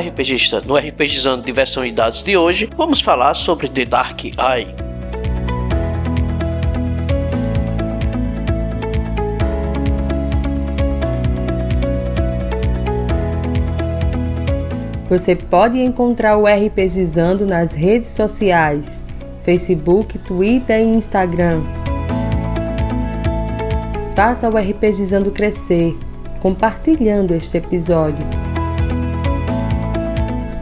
RPGista! No RPGizando Diversão e Dados de hoje, vamos falar sobre The Dark Eye. Você pode encontrar o RPGizando nas redes sociais, Facebook, Twitter e Instagram. Faça o RPGizando crescer, compartilhando este episódio.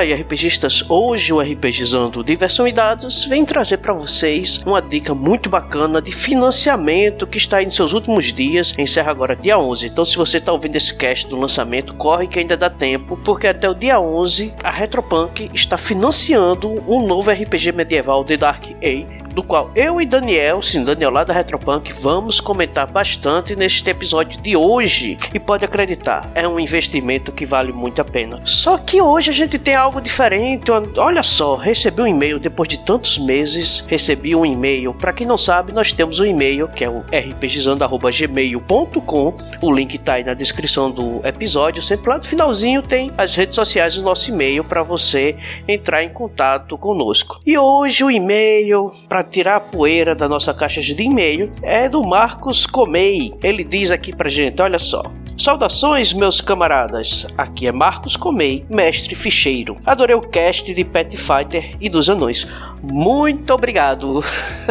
Aí, RPGistas, hoje o RPGizando Diversão e Dados vem trazer para vocês uma dica muito bacana de financiamento que está nos seus últimos dias, encerra agora dia 11. Então, se você está ouvindo esse cast do lançamento, corre que ainda dá tempo, porque até o dia 11 a Retropunk está financiando um novo RPG medieval The Dark Age do qual eu e Daniel, sim, Daniel lá da Retropunk, vamos comentar bastante neste episódio de hoje. E pode acreditar, é um investimento que vale muito a pena. Só que hoje a gente tem algo diferente. Olha só, recebi um e-mail depois de tantos meses, recebi um e-mail. Para quem não sabe, nós temos um e-mail que é o rpgizando@gmail.com. O link tá aí na descrição do episódio. Sempre lá no finalzinho tem as redes sociais do nosso e-mail para você entrar em contato conosco. E hoje o e-mail para para tirar a poeira da nossa caixa de e-mail é do Marcos Comei. Ele diz aqui pra gente, olha só. Saudações, meus camaradas. Aqui é Marcos Comei, mestre ficheiro. Adorei o cast de Pet Fighter e dos anões. Muito obrigado.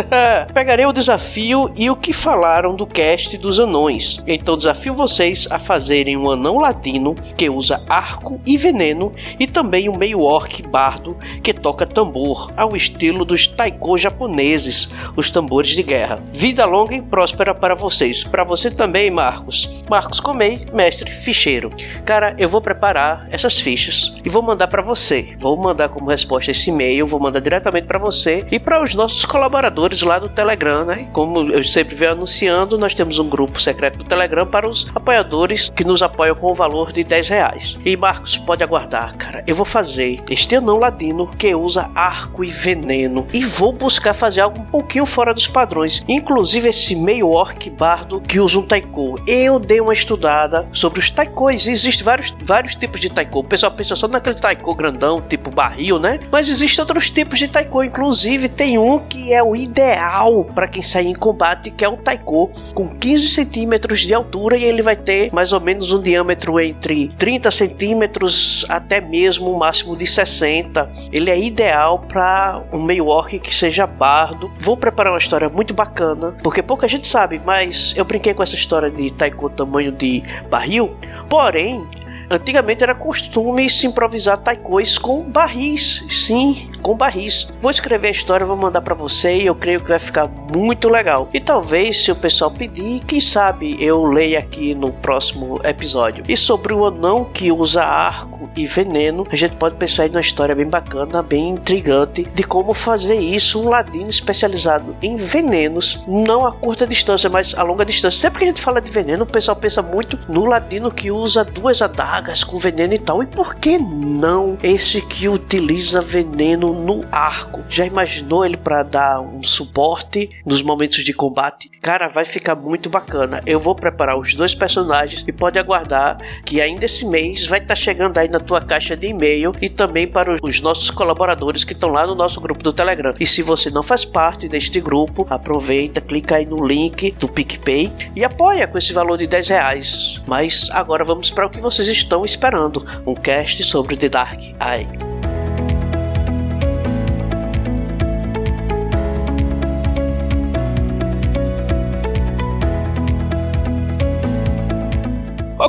Pegarei o desafio e o que falaram do cast dos anões. Então desafio vocês a fazerem um anão ladino que usa arco e veneno e também um meio orc bardo que toca tambor, ao estilo dos taiko japoneses, os tambores de guerra. Vida longa e próspera para vocês. Para você também, Marcos. Marcos Comei, mestre ficheiro. Cara, eu vou preparar essas fichas e vou mandar para você. Vou mandar como resposta esse e-mail, vou mandar diretamente para você e para os nossos colaboradores lá do Telegram, né? Como eu sempre venho anunciando, nós temos um grupo secreto do Telegram para os apoiadores que nos apoiam com o valor de 10 reais. E Marcos, pode aguardar, cara. Eu vou fazer este anão ladino que usa arco e veneno e vou buscar fazer algo um pouquinho fora dos padrões. Inclusive esse meio orc bardo que usa um taiko. Eu dei uma estudada sobre os taikos. Existem vários, vários tipos de taiko. O pessoal pensa só naquele taiko grandão, tipo barril, né? Mas existem outros tipos de taiko Inclusive, tem um que é o ideal para quem sair em combate, que é o Taiko, com 15 centímetros de altura e ele vai ter mais ou menos um diâmetro entre 30 centímetros até mesmo um máximo de 60. Ele é ideal para um meio orc que seja bardo. Vou preparar uma história muito bacana, porque pouca gente sabe, mas eu brinquei com essa história de Taiko tamanho de barril. Porém, Antigamente era costume se improvisar taikos com barris, sim, com barris. Vou escrever a história, vou mandar para você e eu creio que vai ficar muito legal. E talvez, se o pessoal pedir, quem sabe eu leia aqui no próximo episódio. E sobre o anão que usa arco e veneno, a gente pode pensar em uma história bem bacana, bem intrigante de como fazer isso um ladino especializado em venenos, não a curta distância, mas a longa distância. Sempre que a gente fala de veneno, o pessoal pensa muito no ladino que usa duas adagas adagas com veneno e tal. E por que não esse que utiliza veneno no arco? Já imaginou ele para dar um suporte nos momentos de combate? Cara, vai ficar muito bacana. Eu vou preparar os dois personagens e pode aguardar que ainda esse mês vai estar tá chegando aí na tua caixa de e-mail e também para os nossos colaboradores que estão lá no nosso grupo do Telegram. E se você não faz parte deste grupo, aproveita, clica aí no link do PicPay e apoia com esse valor de 10 reais. Mas agora vamos para o que vocês estão estão esperando um cast sobre The Dark Eye.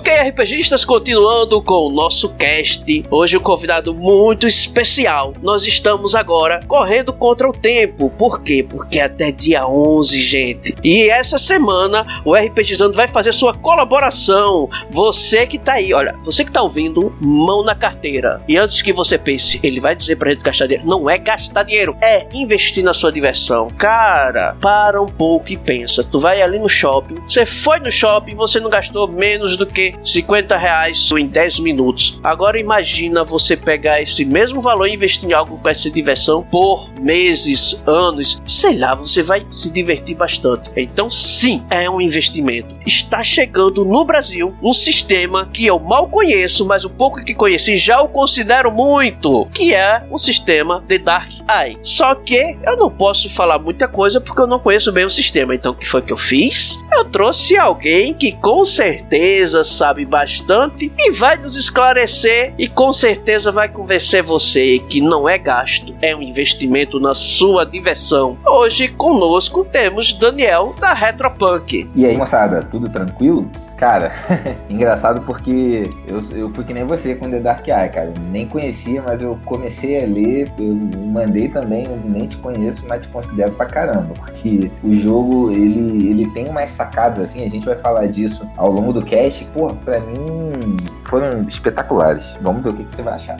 Ok, RPGistas, continuando com o nosso cast. Hoje um convidado muito especial. Nós estamos agora correndo contra o tempo. Por quê? Porque é até dia 11, gente. E essa semana o RPGizando vai fazer sua colaboração. Você que tá aí, olha, você que tá ouvindo, mão na carteira. E antes que você pense, ele vai dizer pra gente gastar dinheiro. Não é gastar dinheiro, é investir na sua diversão. Cara, para um pouco e pensa. Tu vai ali no shopping, você foi no shopping, você não gastou menos do que que 50 reais em 10 minutos. Agora imagina você pegar esse mesmo valor e investir em algo com essa diversão por meses, anos, sei lá, você vai se divertir bastante. Então, sim, é um investimento. Está chegando no Brasil um sistema que eu mal conheço, mas o pouco que conheci já o considero muito, que é o sistema de Dark Eye. Só que eu não posso falar muita coisa porque eu não conheço bem o sistema. Então, o que foi que eu fiz? Eu trouxe alguém que com certeza sabe bastante e vai nos esclarecer e com certeza vai convencer você que não é gasto, é um investimento na sua diversão. Hoje conosco temos Daniel da Retropunk. E aí, moçada, tudo tranquilo? Cara, engraçado porque eu, eu fui que nem você com The Dark Eye, cara. Nem conhecia, mas eu comecei a ler, eu mandei também, eu nem te conheço, mas te considero pra caramba. Porque o jogo, ele, ele tem umas sacadas, assim, a gente vai falar disso ao longo do cast. Pô, pra mim foram espetaculares. Vamos ver o que, que você vai achar.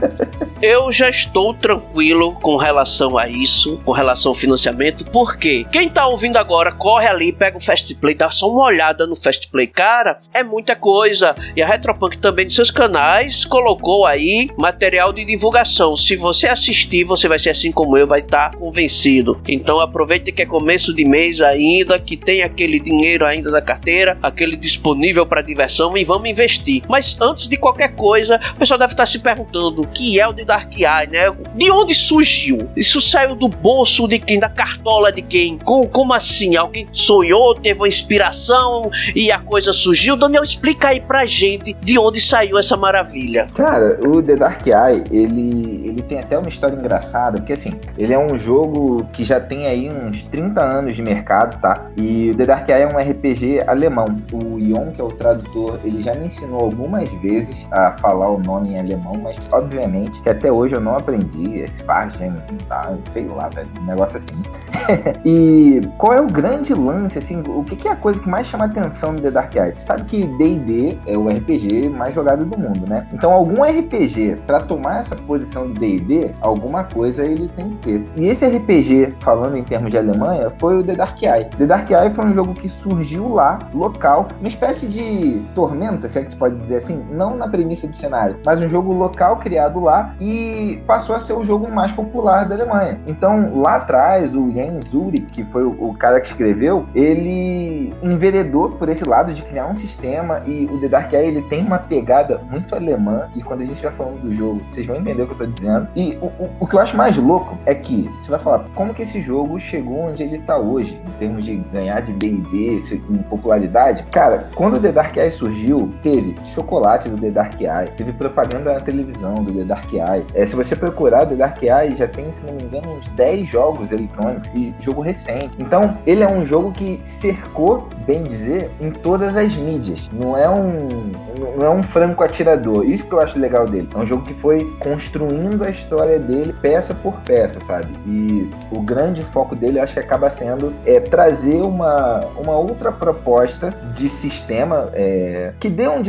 eu já estou tranquilo com relação a isso, com relação ao financiamento, porque quem tá ouvindo agora, corre ali, pega o Fast Play, dá só uma olhada no Fast Play cara, é muita coisa. E a Retropunk também de seus canais colocou aí material de divulgação. Se você assistir, você vai ser assim como eu, vai estar tá convencido. Então aproveite que é começo de mês ainda, que tem aquele dinheiro ainda na carteira, aquele disponível para diversão e vamos investir. Mas antes de qualquer coisa, o pessoal deve estar se perguntando o que é o de Dark Eye, né? De onde surgiu? Isso saiu do bolso de quem? Da cartola de quem? Como, como assim? Alguém sonhou, teve uma inspiração e a coisa coisa surgiu. Daniel, explica aí pra gente de onde saiu essa maravilha. Cara, o The Dark Eye, ele, ele tem até uma história engraçada, porque assim, ele é um jogo que já tem aí uns 30 anos de mercado, tá? E o The Dark Eye é um RPG alemão. O Ion, que é o tradutor, ele já me ensinou algumas vezes a falar o nome em alemão, mas obviamente que até hoje eu não aprendi esse Fargen, tá? Sei lá, velho, um negócio assim. e qual é o grande lance, assim, o que, que é a coisa que mais chama atenção no The Dark Eye? Você sabe que D&D é o RPG mais jogado do mundo, né? Então algum RPG, para tomar essa posição do D&D, alguma coisa ele tem que ter. E esse RPG, falando em termos de Alemanha, foi o The Dark Eye. The Dark Eye foi um jogo que surgiu lá, local, uma espécie de tormenta, se é que se pode dizer assim, não na premissa do cenário, mas um jogo local criado lá e passou a ser o jogo mais popular da Alemanha. Então, lá atrás, o Jens Ulrich, que foi o cara que escreveu, ele enveredou por esse lado de criar um sistema e o The Dark Eye ele tem uma pegada muito alemã e quando a gente vai falando do jogo, vocês vão entender o que eu tô dizendo. E o, o, o que eu acho mais louco é que você vai falar como que esse jogo chegou onde ele tá hoje, em termos de ganhar de D&D, em popularidade. Cara, quando o The Dark Eye surgiu, teve chocolate do The Dark Eye, teve propaganda na televisão do The Dark Eye. É, se você procurar The Dark Eye, já tem, se não me engano, uns 10 jogos eletrônicos e jogo recente. Então, ele é um jogo que cercou, bem dizer, em todas as as mídias. Não é um, não é um franco atirador. Isso que eu acho legal dele. É um jogo que foi construindo a história dele peça por peça, sabe? E o grande foco dele, acho que acaba sendo é trazer uma, uma outra proposta de sistema é, que dê um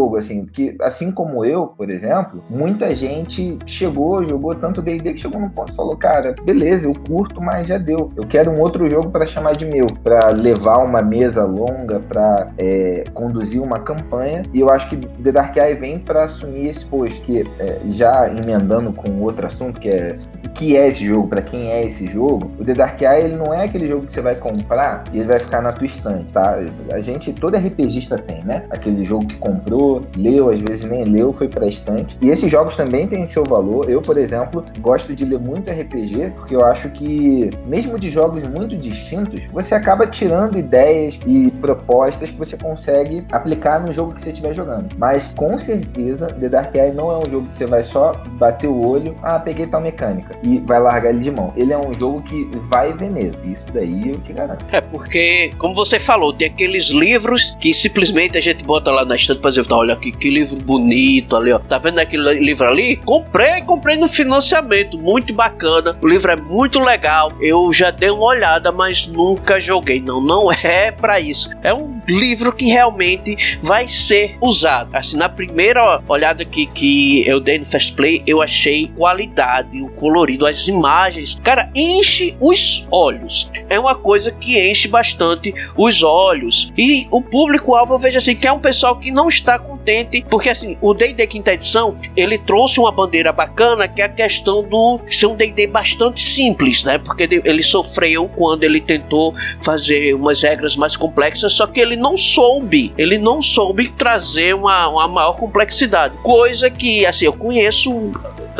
desafogo, assim, que assim como eu, por exemplo, muita gente chegou, jogou tanto D&D que chegou num ponto e falou, cara, beleza, eu curto, mas já deu. Eu quero um outro jogo para chamar de meu, para levar uma mesa longa, para é, conduzir uma campanha e eu acho que The Dark Eye vem para assumir esse posto, que é, já emendando com outro assunto que é o que é esse jogo, para quem é esse jogo, o The Dark Eye ele não é aquele jogo que você vai comprar e ele vai ficar na tua estante, tá? A gente, todo RPGista tem, né? Aquele jogo que comprou leu, às vezes nem leu, foi pra estante. E esses jogos também têm seu valor. Eu, por exemplo, gosto de ler muito RPG, porque eu acho que, mesmo de jogos muito distintos, você acaba tirando ideias e propostas que você consegue aplicar no jogo que você estiver jogando. Mas com certeza, The Dark Eye não é um jogo que você vai só bater o olho, ah, peguei tal mecânica, e vai largar ele de mão. Ele é um jogo que vai ver mesmo. Isso daí eu te garanto. É, porque, como você falou, tem aqueles livros que simplesmente a gente bota lá na estante pra dizer, tá, olha aqui, que livro bonito ali, ó. Tá vendo aquele livro ali? Comprei, comprei no financiamento, muito bacana. O livro é muito legal. Eu já dei uma olhada, mas nunca joguei. Não, não é para isso. É um livro que realmente vai ser usado. Assim, na primeira olhada que, que eu dei no Fast Play, eu achei qualidade, o colorido, as imagens. Cara, enche os olhos. É uma coisa que enche bastante os olhos. E o público-alvo, eu vejo assim, que é um pessoal que não está contente, porque assim, o D&D quinta edição, ele trouxe uma bandeira bacana, que é a questão do ser um D&D bastante simples, né? Porque ele sofreu quando ele tentou fazer umas regras mais complexas, só que ele não soube, ele não soube trazer uma, uma maior complexidade. Coisa que, assim, eu conheço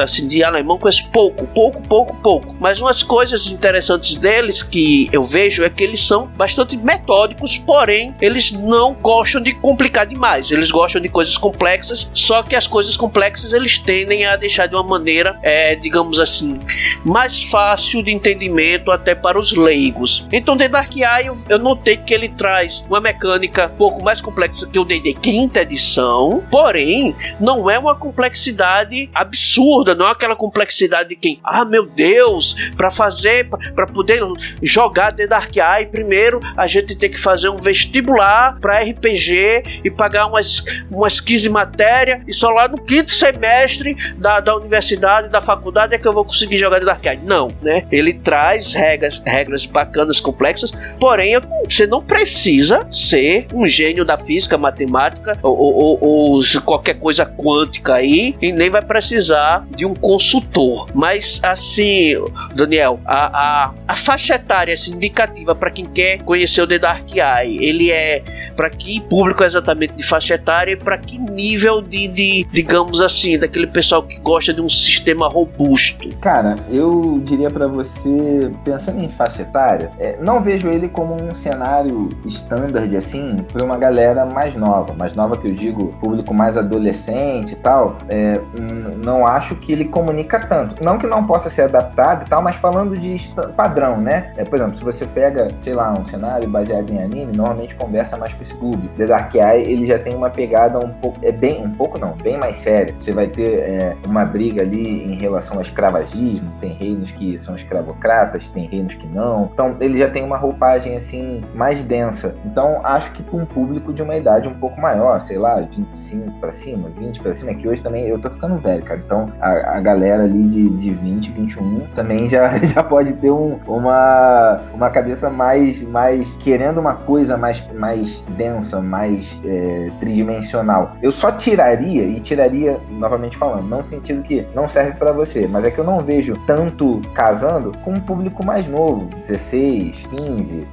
assim, de alemão conheço pouco, pouco, pouco, pouco. Mas umas coisas interessantes deles que eu vejo é que eles são bastante metódicos, porém eles não gostam de complicar demais. Eles gostam de coisas complexas, só que as coisas complexas eles tendem a deixar de uma maneira, é, digamos assim, mais fácil de entendimento até para os leigos. Então, The Dark Eye eu, notei que ele traz uma mecânica um pouco mais complexa que o D&D quinta edição, porém não é uma complexidade absurda não é aquela complexidade de quem, ah, meu Deus, para fazer, para poder jogar The Dark Eye, primeiro a gente tem que fazer um vestibular para RPG e pagar umas, umas 15 matérias, e só lá no quinto semestre da, da universidade, da faculdade, é que eu vou conseguir jogar The Dark Eye. Não, né? Ele traz regras, regras bacanas, complexas, porém você não precisa ser um gênio da física, matemática ou, ou, ou qualquer coisa quântica aí, e nem vai precisar de um consultor. Mas assim, Daniel, a, a, a faixa etária assim, indicativa para quem quer conhecer o The Dark Eye, ele é para que público exatamente de faixa etária e para que nível de, de, digamos assim, daquele pessoal que gosta de um sistema robusto? Cara, eu diria para você, pensando em faixa etária, é, não vejo ele como um cenário standard assim para uma galera mais nova, mais nova que eu digo, público mais adolescente e tal. É, não acho que ele comunica tanto. Não que não possa ser adaptado e tal, mas falando de padrão, né? É, por exemplo, se você pega, sei lá, um cenário baseado em anime, normalmente conversa mais com esse público. The Dark Eye, ele já tem uma pegada um pouco, é bem, um pouco não, bem mais séria. Você vai ter é, uma briga ali em relação ao escravagismo, tem reinos que são escravocratas, tem reinos que não. Então, ele já tem uma roupagem, assim, mais densa. Então, acho que para um público de uma idade um pouco maior, sei lá, 25 para cima, 20 para cima, que hoje também eu tô ficando velho, cara. Então, a, a, galera ali de, de 20, 21 também já, já pode ter um, uma, uma cabeça mais, mais querendo uma coisa mais, mais densa, mais é, tridimensional. Eu só tiraria, e tiraria, novamente falando, não no sentido que não serve para você, mas é que eu não vejo tanto casando com um público mais novo, 16, 15,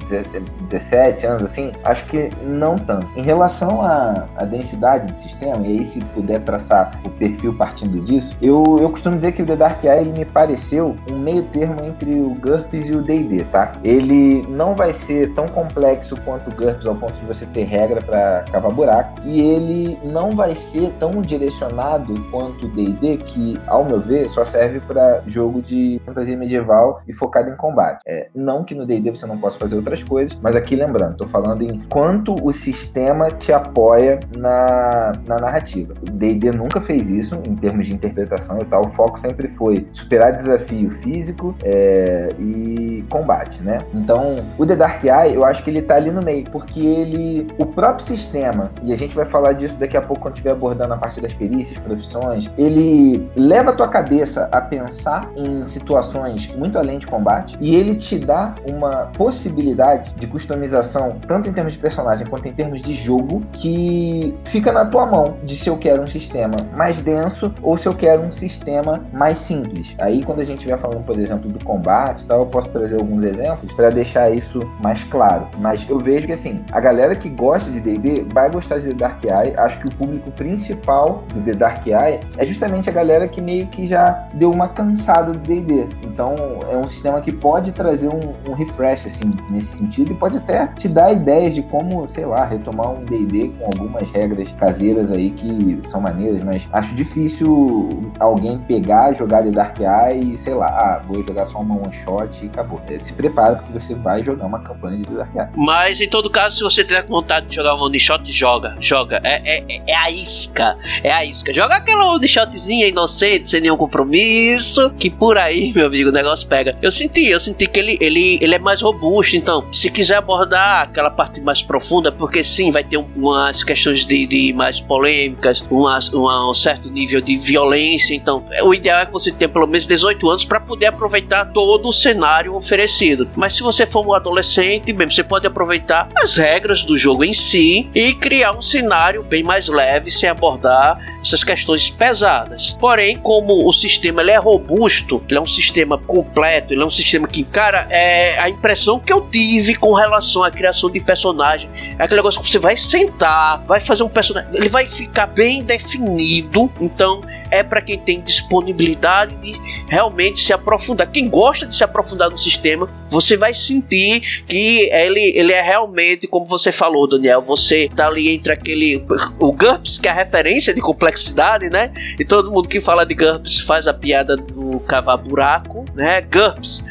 17 anos, assim, acho que não tanto. Em relação à, à densidade do sistema, e aí se puder traçar o perfil partindo disso, eu eu, costumo dizer que o The Dark Eye ele me pareceu um meio termo entre o GURPS e o D&D, tá? Ele não vai ser tão complexo quanto o GURPS ao ponto de você ter regra para cavar buraco e ele não vai ser tão direcionado quanto o D&D que, ao meu ver, só serve para jogo de fantasia medieval e focado em combate. É, não que no D&D você não possa fazer outras coisas, mas aqui lembrando, tô falando em quanto o sistema te apoia na, na narrativa. O D&D nunca fez isso em termos de interpretação e tal, o foco sempre foi superar desafio físico é, e combate, né? Então, o The Dark Eye, eu acho que ele tá ali no meio, porque ele, o próprio sistema, e a gente vai falar disso daqui a pouco quando estiver abordando a parte das perícias, profissões, ele leva a tua cabeça a pensar em situações muito além de combate e ele te dá uma possibilidade de customização, tanto em termos de personagem quanto em termos de jogo, que fica na tua mão de se eu quero um sistema mais denso ou se eu quero um sistema sistema mais simples. Aí quando a gente vai falando, por exemplo, do combate, tal, eu posso trazer alguns exemplos para deixar isso mais claro. Mas eu vejo que assim, a galera que gosta de D&D vai gostar de The Dark Eye. Acho que o público principal do The Dark Eye é justamente a galera que meio que já deu uma cansada do D&D. Então é um sistema que pode trazer um, um refresh assim nesse sentido e pode até te dar ideias de como, sei lá, retomar um D&D com algumas regras caseiras aí que são maneiras, mas acho difícil alguém pegar, jogar The Dark Eye e, sei lá, ah, vou jogar só uma one shot e acabou. Se prepara porque você vai jogar uma campanha de Dark Eye. Mas em todo caso, se você tiver vontade de jogar uma one shot, joga, joga. É, é, é a isca, é a isca. Joga aquela one shotzinha inocente, sem nenhum compromisso, que por aí, meu amigo, o negócio pega. Eu senti, eu senti que ele, ele, ele é mais robusto, então, se quiser abordar aquela parte mais profunda, porque sim, vai ter umas questões de, de mais polêmicas, uma, uma, um certo nível de violência, então, o ideal é que você tenha pelo menos 18 anos para poder aproveitar todo o cenário oferecido. Mas se você for um adolescente, mesmo, você pode aproveitar as regras do jogo em si e criar um cenário bem mais leve sem abordar essas questões pesadas. Porém, como o sistema ele é robusto, ele é um sistema completo, ele é um sistema que, cara, é a impressão que eu tive com relação à criação de personagem é aquele negócio que você vai sentar, vai fazer um personagem, ele vai ficar bem definido. Então, é para quem tem disponibilidade de realmente se aprofundar. Quem gosta de se aprofundar no sistema, você vai sentir que ele, ele é realmente, como você falou, Daniel, você tá ali entre aquele. O GURPS, que é a referência de complexidade, né? E todo mundo que fala de GURPS faz a piada do cavar buraco, né? GURPS.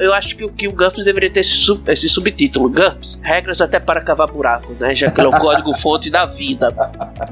Eu acho que, que o GURPS deveria ter esse, sub, esse subtítulo: GURPS, regras até para cavar buraco, né? Já que ele é o código-fonte da vida.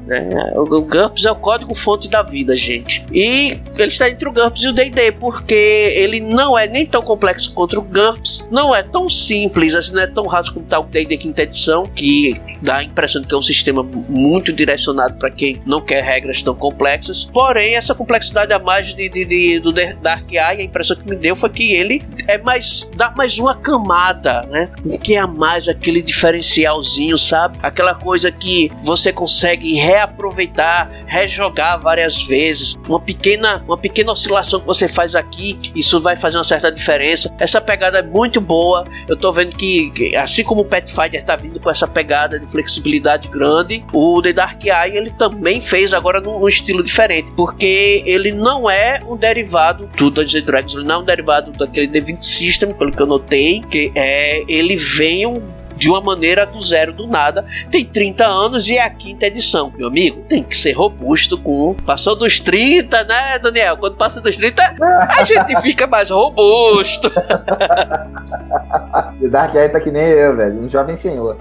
Né? O, o GURPS é o código-fonte da vida, gente. E ele está entre o GURPS e o D&D, porque ele não é nem tão complexo quanto o GURPS, não é tão simples, assim, não é tão raso como está o D&D quinta edição, que dá a impressão de que é um sistema muito direcionado para quem não quer regras tão complexas. Porém, essa complexidade a mais de, de, de, do Dark Eye, a impressão que me deu foi que ele é mais dá mais uma camada, né? O que é mais aquele diferencialzinho, sabe? Aquela coisa que você consegue reaproveitar, rejogar várias vezes. Uma pequena, uma pequena oscilação que você faz aqui, isso vai fazer uma certa diferença. Essa pegada é muito boa. Eu tô vendo que, assim como o Pathfinder tá vindo com essa pegada de flexibilidade grande, o The Dark Eye ele também fez agora num, estilo diferente, porque ele não é um derivado do Dungeons Dragons, ele não é um derivado daquele D20 System, pelo que eu notei, que é ele um de uma maneira do zero do nada. Tem 30 anos e é a quinta edição. Meu amigo, tem que ser robusto com. Passou dos 30, né, Daniel? Quando passa dos 30, a gente fica mais robusto. o Dark Eye tá que nem eu, velho. Um jovem senhor.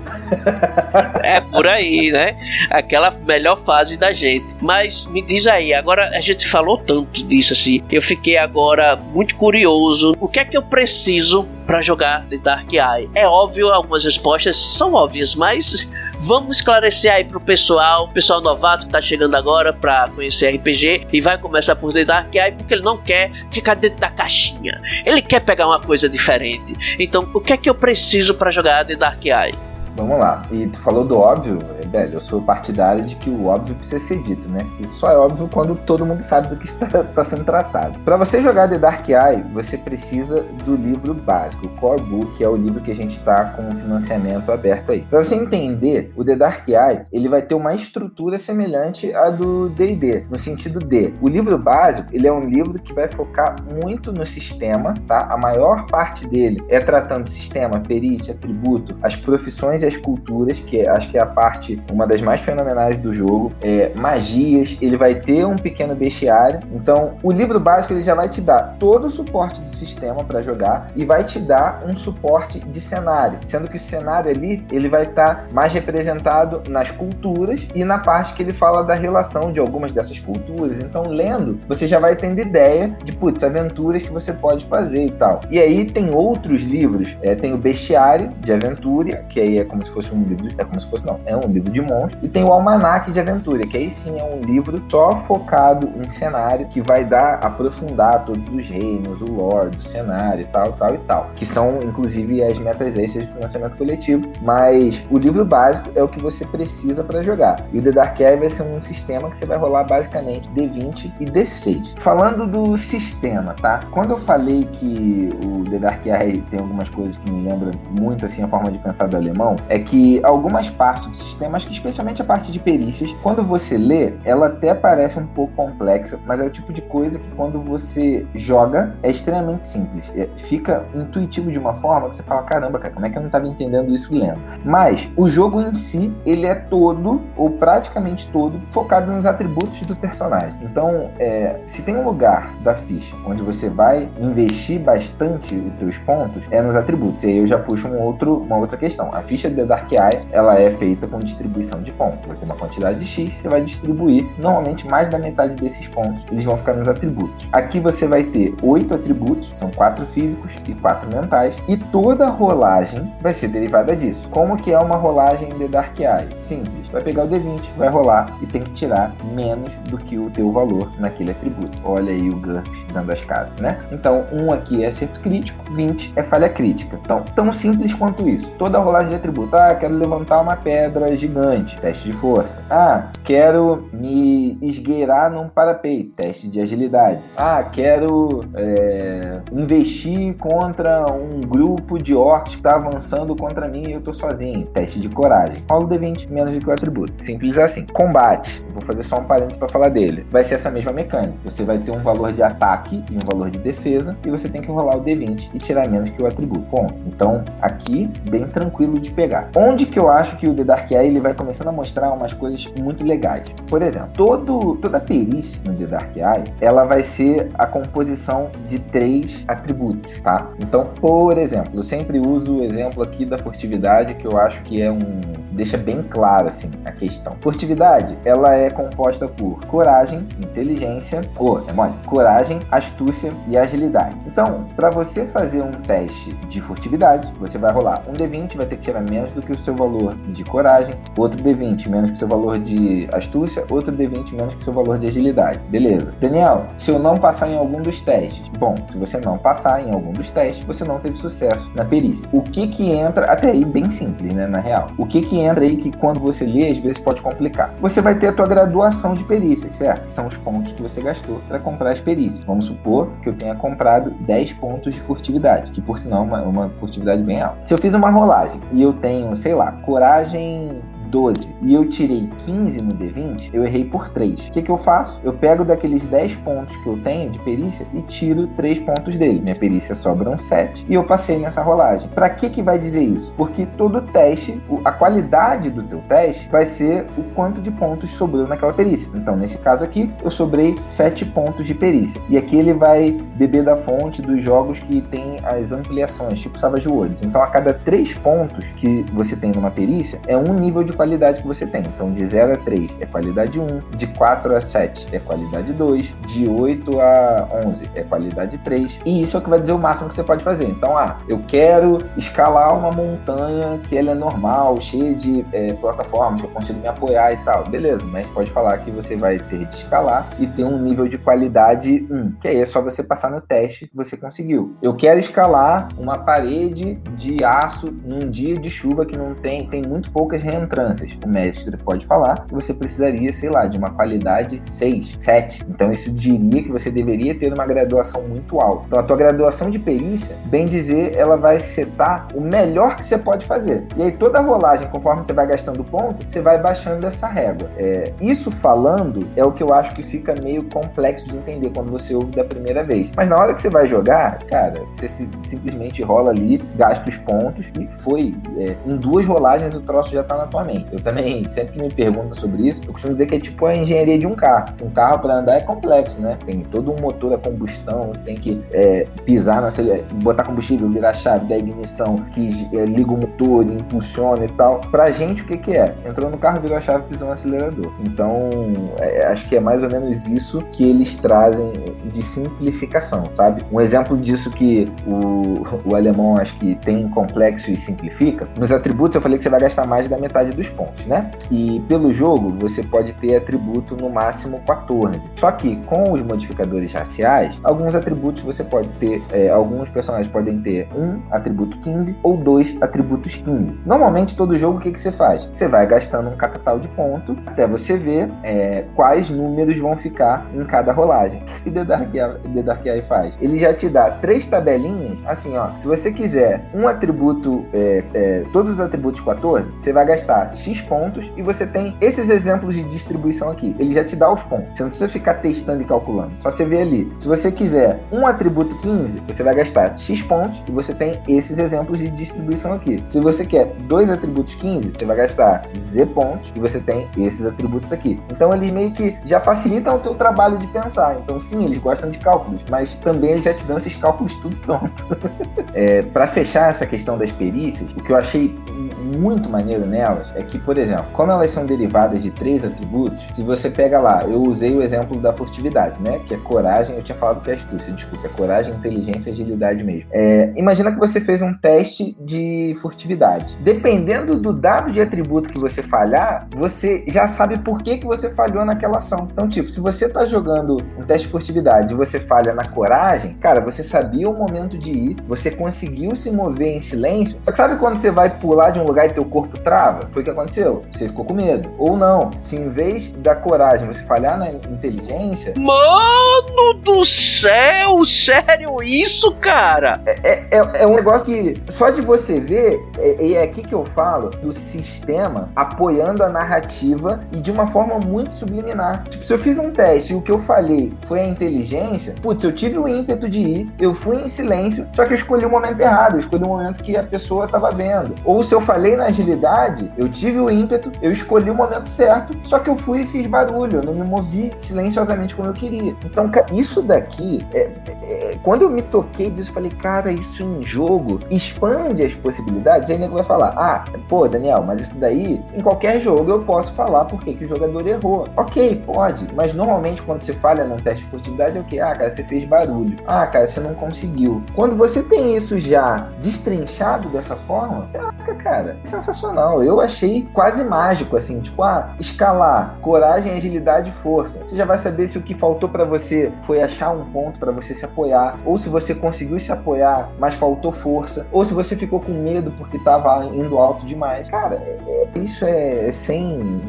é por aí, né? Aquela melhor fase da gente. Mas me diz aí, agora a gente falou tanto disso assim. Eu fiquei agora muito curioso. O que é que eu preciso para jogar The Dark Eye? É óbvio algumas respostas respostas são óbvias, mas vamos esclarecer aí pro pessoal, pessoal novato que tá chegando agora pra conhecer RPG e vai começar por The Dark Eye porque ele não quer ficar dentro da caixinha. Ele quer pegar uma coisa diferente. Então, o que é que eu preciso para jogar The Dark Eye? Vamos lá. E tu falou do óbvio, velho. Eu sou partidário de que o óbvio precisa ser dito, né? E só é óbvio quando todo mundo sabe do que está, está sendo tratado. Para você jogar The Dark Eye, você precisa do livro básico, o Core Book, é o livro que a gente está com o financiamento aberto aí. Para você entender, o The Dark Eye ele vai ter uma estrutura semelhante à do D&D, no sentido de o livro básico ele é um livro que vai focar muito no sistema, tá? A maior parte dele é tratando sistema, perícia, atributo, as profissões e as culturas, que é, acho que é a parte, uma das mais fenomenais do jogo, é, magias, ele vai ter um pequeno bestiário. Então, o livro básico ele já vai te dar todo o suporte do sistema para jogar e vai te dar um suporte de cenário, sendo que o cenário ali ele vai estar tá mais representado nas culturas e na parte que ele fala da relação de algumas dessas culturas. Então, lendo, você já vai tendo ideia de putz, aventuras que você pode fazer e tal. E aí tem outros livros, é, tem o Bestiário de Aventura, que aí é como se fosse um livro, é como se fosse, não, é um livro livro de monstros, e tem o Almanac de Aventura, que aí sim é um livro só focado em cenário, que vai dar, aprofundar todos os reinos, o lore do cenário, tal, tal e tal, que são inclusive as metas extras de financiamento coletivo, mas o livro básico é o que você precisa para jogar. E o The Dark Eye vai ser um sistema que você vai rolar basicamente D20 e D6. Falando do sistema, tá? Quando eu falei que o The Dark Eye tem algumas coisas que me lembram muito assim a forma de pensar do alemão, é que algumas partes do sistema, acho que especialmente a parte de perícias, quando você lê, ela até parece um pouco complexa, mas é o tipo de coisa que quando você joga é extremamente simples. É, fica intuitivo de uma forma que você fala, caramba, cara, como é que eu não estava entendendo isso lendo? Mas o jogo em si, ele é todo, ou praticamente todo, focado nos atributos do personagem. Então, é, se tem um lugar da ficha onde você vai investir bastante os teus pontos, é nos atributos. E aí eu já puxo um outro, uma outra questão. A ficha de Dark Eye, ela é feita com distribuição de pontos. Você tem uma quantidade de X, você vai distribuir. Normalmente, mais da metade desses pontos, eles vão ficar nos atributos. Aqui você vai ter oito atributos, são quatro físicos e quatro mentais, e toda rolagem vai ser derivada disso. Como que é uma rolagem de Dark Eye? Simples. Vai pegar o D20, vai rolar e tem que tirar menos do que o teu valor naquele atributo. Olha aí o GURPS dando as caras, né? Então, um aqui é acerto crítico, 20 é falha crítica. Então, tão simples quanto isso. Toda rolagem de atributo. Ah, quero levantar uma pedra gigante, teste de força. Ah, quero me esgueirar num parapeito, teste de agilidade. Ah, quero é, investir contra um grupo de orcs que está avançando contra mim e eu tô sozinho. Teste de coragem. Rolo D20 menos do que o atributo. Simples assim. Combate. Vou fazer só um parênteses para falar dele. Vai ser essa mesma mecânica. Você vai ter um valor de ataque e um valor de defesa e você tem que rolar o D20 e tirar menos que o atributo. Ponto. Então, aqui, bem tranquilo de pegar. Onde que eu acho que o The Dark Eye ele vai começando a mostrar umas coisas muito legais. Por exemplo, todo, toda perícia no The Dark Eye, ela vai ser a composição de três atributos, tá? Então, por exemplo, eu sempre uso o exemplo aqui da furtividade, que eu acho que é um deixa bem claro assim a questão. Furtividade, ela é composta por coragem, inteligência, ou é mole, coragem, astúcia e agilidade. Então, para você fazer um teste de furtividade, você vai rolar um D20, vai ter que tirar menos do que o seu valor de coragem, outro D20 menos que seu valor de astúcia, outro D20 menos que seu valor de agilidade. Beleza. Daniel, se eu não passar em algum dos testes, bom, se você não passar em algum dos testes, você não teve sucesso na perícia. O que que entra, até aí bem simples, né, na real. O que que entra aí que quando você lê, às vezes pode complicar. Você vai ter a tua graduação de perícias, certo? Que são os pontos que você gastou para comprar as perícias. Vamos supor que eu tenha comprado 10 pontos de furtividade, que por sinal é uma, uma furtividade bem alta. Se eu fiz uma rolagem e eu tenho, sei lá, coragem 12 e eu tirei 15 no D20, eu errei por 3. O que, que eu faço? Eu pego daqueles 10 pontos que eu tenho de perícia e tiro 3 pontos dele. Minha perícia sobra um 7 e eu passei nessa rolagem. Para que, que vai dizer isso? Porque todo teste, a qualidade do teu teste vai ser o quanto de pontos sobrou naquela perícia. Então, nesse caso aqui, eu sobrei 7 pontos de perícia. E aqui ele vai beber da fonte dos jogos que tem as ampliações, tipo Savage Worlds. Então, a cada 3 pontos que você tem numa perícia, é um nível de qualidade que você tem. Então, de 0 a 3 é qualidade 1, de 4 a 7 é qualidade 2, de 8 a 11 é qualidade 3. E isso é o que vai dizer o máximo que você pode fazer. Então, ah, eu quero escalar uma montanha que ela é normal, cheia de é, plataformas, que eu consigo me apoiar e tal. Beleza, mas pode falar que você vai ter de escalar e ter um nível de qualidade 1, que aí é só você passar no teste que você conseguiu. Eu quero escalar uma parede de aço num dia de chuva que não tem, tem muito poucas reentrantes o mestre pode falar que você precisaria, sei lá, de uma qualidade 6, 7. Então isso diria que você deveria ter uma graduação muito alta. Então a tua graduação de perícia, bem dizer, ela vai setar o melhor que você pode fazer. E aí toda a rolagem, conforme você vai gastando ponto, você vai baixando essa régua. É, isso falando é o que eu acho que fica meio complexo de entender quando você ouve da primeira vez. Mas na hora que você vai jogar, cara, você se, simplesmente rola ali, gasta os pontos e foi. É, em duas rolagens o troço já tá na tua mente. Eu também, sempre que me perguntam sobre isso, eu costumo dizer que é tipo a engenharia de um carro. Um carro para andar é complexo, né? Tem todo um motor a combustão, você tem que é, pisar, na, botar combustível, virar a chave da ignição, que é, liga o motor, impulsiona e tal. Pra gente, o que que é? Entrou no carro, virou a chave, pisou no acelerador. Então, é, acho que é mais ou menos isso que eles trazem de simplificação, sabe? Um exemplo disso que o, o alemão acho que tem complexo e simplifica, nos atributos eu falei que você vai gastar mais da metade dos os pontos, né? E pelo jogo, você pode ter atributo no máximo 14. Só que com os modificadores raciais, alguns atributos você pode ter, é, alguns personagens podem ter um atributo 15 ou dois atributos 15. Normalmente, todo jogo, o que, que você faz? Você vai gastando um catatal de ponto até você ver é, quais números vão ficar em cada rolagem. Que The Dark, The Dark Eye faz? Ele já te dá três tabelinhas, assim, ó. Se você quiser um atributo, é, é, todos os atributos 14, você vai gastar X pontos e você tem esses exemplos de distribuição aqui. Ele já te dá os pontos. Você não precisa ficar testando e calculando. Só você vê ali. Se você quiser um atributo 15, você vai gastar X pontos e você tem esses exemplos de distribuição aqui. Se você quer dois atributos 15, você vai gastar Z pontos e você tem esses atributos aqui. Então eles meio que já facilitam o teu trabalho de pensar. Então sim, eles gostam de cálculos, mas também eles já te dão esses cálculos tudo pronto. é, Para fechar essa questão das perícias, o que eu achei muito maneiro nelas é que, por exemplo, como elas são derivadas de três atributos, se você pega lá, eu usei o exemplo da furtividade, né? Que é coragem, eu tinha falado que é astúcia, desculpa, é coragem, inteligência e agilidade mesmo. É, imagina que você fez um teste de furtividade. Dependendo do dado de atributo que você falhar, você já sabe por que, que você falhou naquela ação. Então, tipo, se você tá jogando um teste de furtividade e você falha na coragem, cara, você sabia o momento de ir, você conseguiu se mover em silêncio. Só que sabe quando você vai pular de um lugar e teu corpo trava? Foi o que aconteceu. Você ficou com medo. Ou não, se em vez da coragem você falhar na inteligência. Mano do céu! Sério isso, cara? É, é, é, é um negócio que só de você ver, é, é aqui que eu falo do sistema apoiando a narrativa e de uma forma muito subliminar. Tipo, se eu fiz um teste e o que eu falei foi a inteligência, putz, eu tive o ímpeto de ir, eu fui em silêncio, só que eu escolhi o momento errado, eu escolhi o momento que a pessoa estava vendo. Ou se eu falei na agilidade, eu tive o ímpeto, eu escolhi o momento certo, só que eu fui e fiz barulho, eu não me movi silenciosamente como eu queria. Então, isso daqui, é, é, quando eu me toquei disso, falei, cara, isso em jogo expande as possibilidades. Aí o nego vai falar, ah, pô, Daniel, mas isso daí, em qualquer jogo eu posso falar por que o jogador errou. Ok, pode, mas normalmente quando você falha num teste de furtividade é o que? Ah, cara, você fez barulho. Ah, cara, você não conseguiu. Quando você tem isso já destrinchado dessa forma, caraca, cara, sensacional. Eu achei quase mágico, assim, tipo, ah, escalar, coragem, agilidade e força. Você já vai saber se o que faltou para você foi achar um ponto para você se apoiar, ou se você conseguiu se apoiar, mas faltou força, ou se você ficou com medo porque tava indo alto demais. Cara, é, é, isso é sem.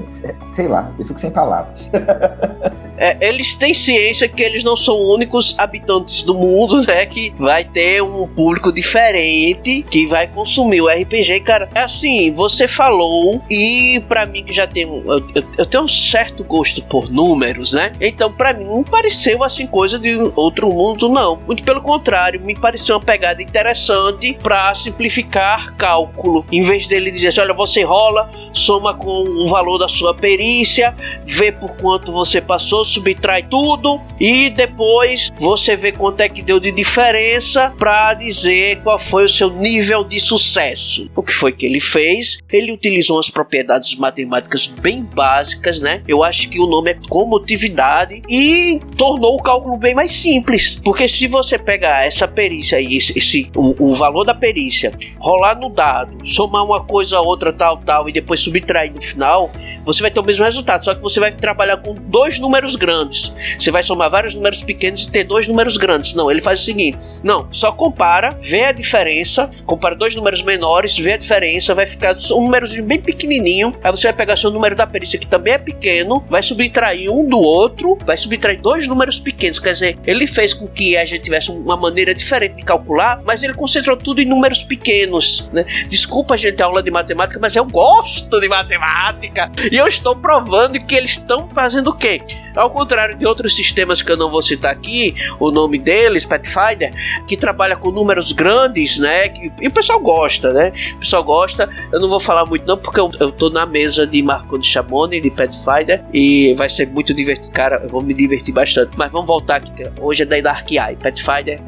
sei lá, eu fico sem palavras. é, eles têm ciência que eles não são únicos habitantes do mundo, né? Que vai ter um público diferente que vai consumir o RPG. Cara, é assim, você falou, e para mim que já tenho. Eu, eu, tenho um certo gosto por números, né? Então, para mim, não pareceu assim coisa de outro mundo, não. Muito pelo contrário, me pareceu uma pegada interessante para simplificar cálculo. Em vez dele dizer assim, olha, você rola, soma com o valor da sua perícia, vê por quanto você passou subtrai tudo e depois você vê quanto é que deu de diferença para dizer qual foi o seu nível de sucesso. O que foi que ele fez? Ele utilizou umas propriedades matemáticas bem básicas, né? Eu acho que o nome é comutividade e tornou o cálculo bem mais simples. Porque se você pegar essa perícia aí, esse, esse o, o, valor da perícia, rolar no dado, somar uma coisa a outra, tal, tal, e depois subtrair no final, você vai ter o mesmo resultado. Só que você vai trabalhar com dois números grandes. Você vai somar vários números pequenos e ter dois números grandes. Não, ele faz o seguinte: não, só compara, vê a diferença, compara dois números menores, vê a diferença, vai ficar um número bem pequenininho. Aí você vai pegar seu número da perícia, que também é pequeno, vai subtrair um do outro, vai subtrair dois números pequenos. Quer dizer, ele fez com que a gente tivesse uma maneira diferente de calcular, mas ele concentrou tudo em números pequenos. Né? Desculpa gente a aula de matemática, mas eu gosto de matemática e eu estou provando que eles estão fazendo o quê? Ao contrário de outros sistemas que eu não vou citar aqui, o nome deles, Pathfinder, que trabalha com números grandes, né? E o pessoal gosta, né? O pessoal gosta. Eu não vou falar muito não, porque eu, eu tô na mesa de Marco de Chamone, de Pathfinder, e vai ser muito divertido. Cara, eu vou me divertir bastante. Mas vamos voltar aqui. Hoje é da Dark Eye. Pathfinder,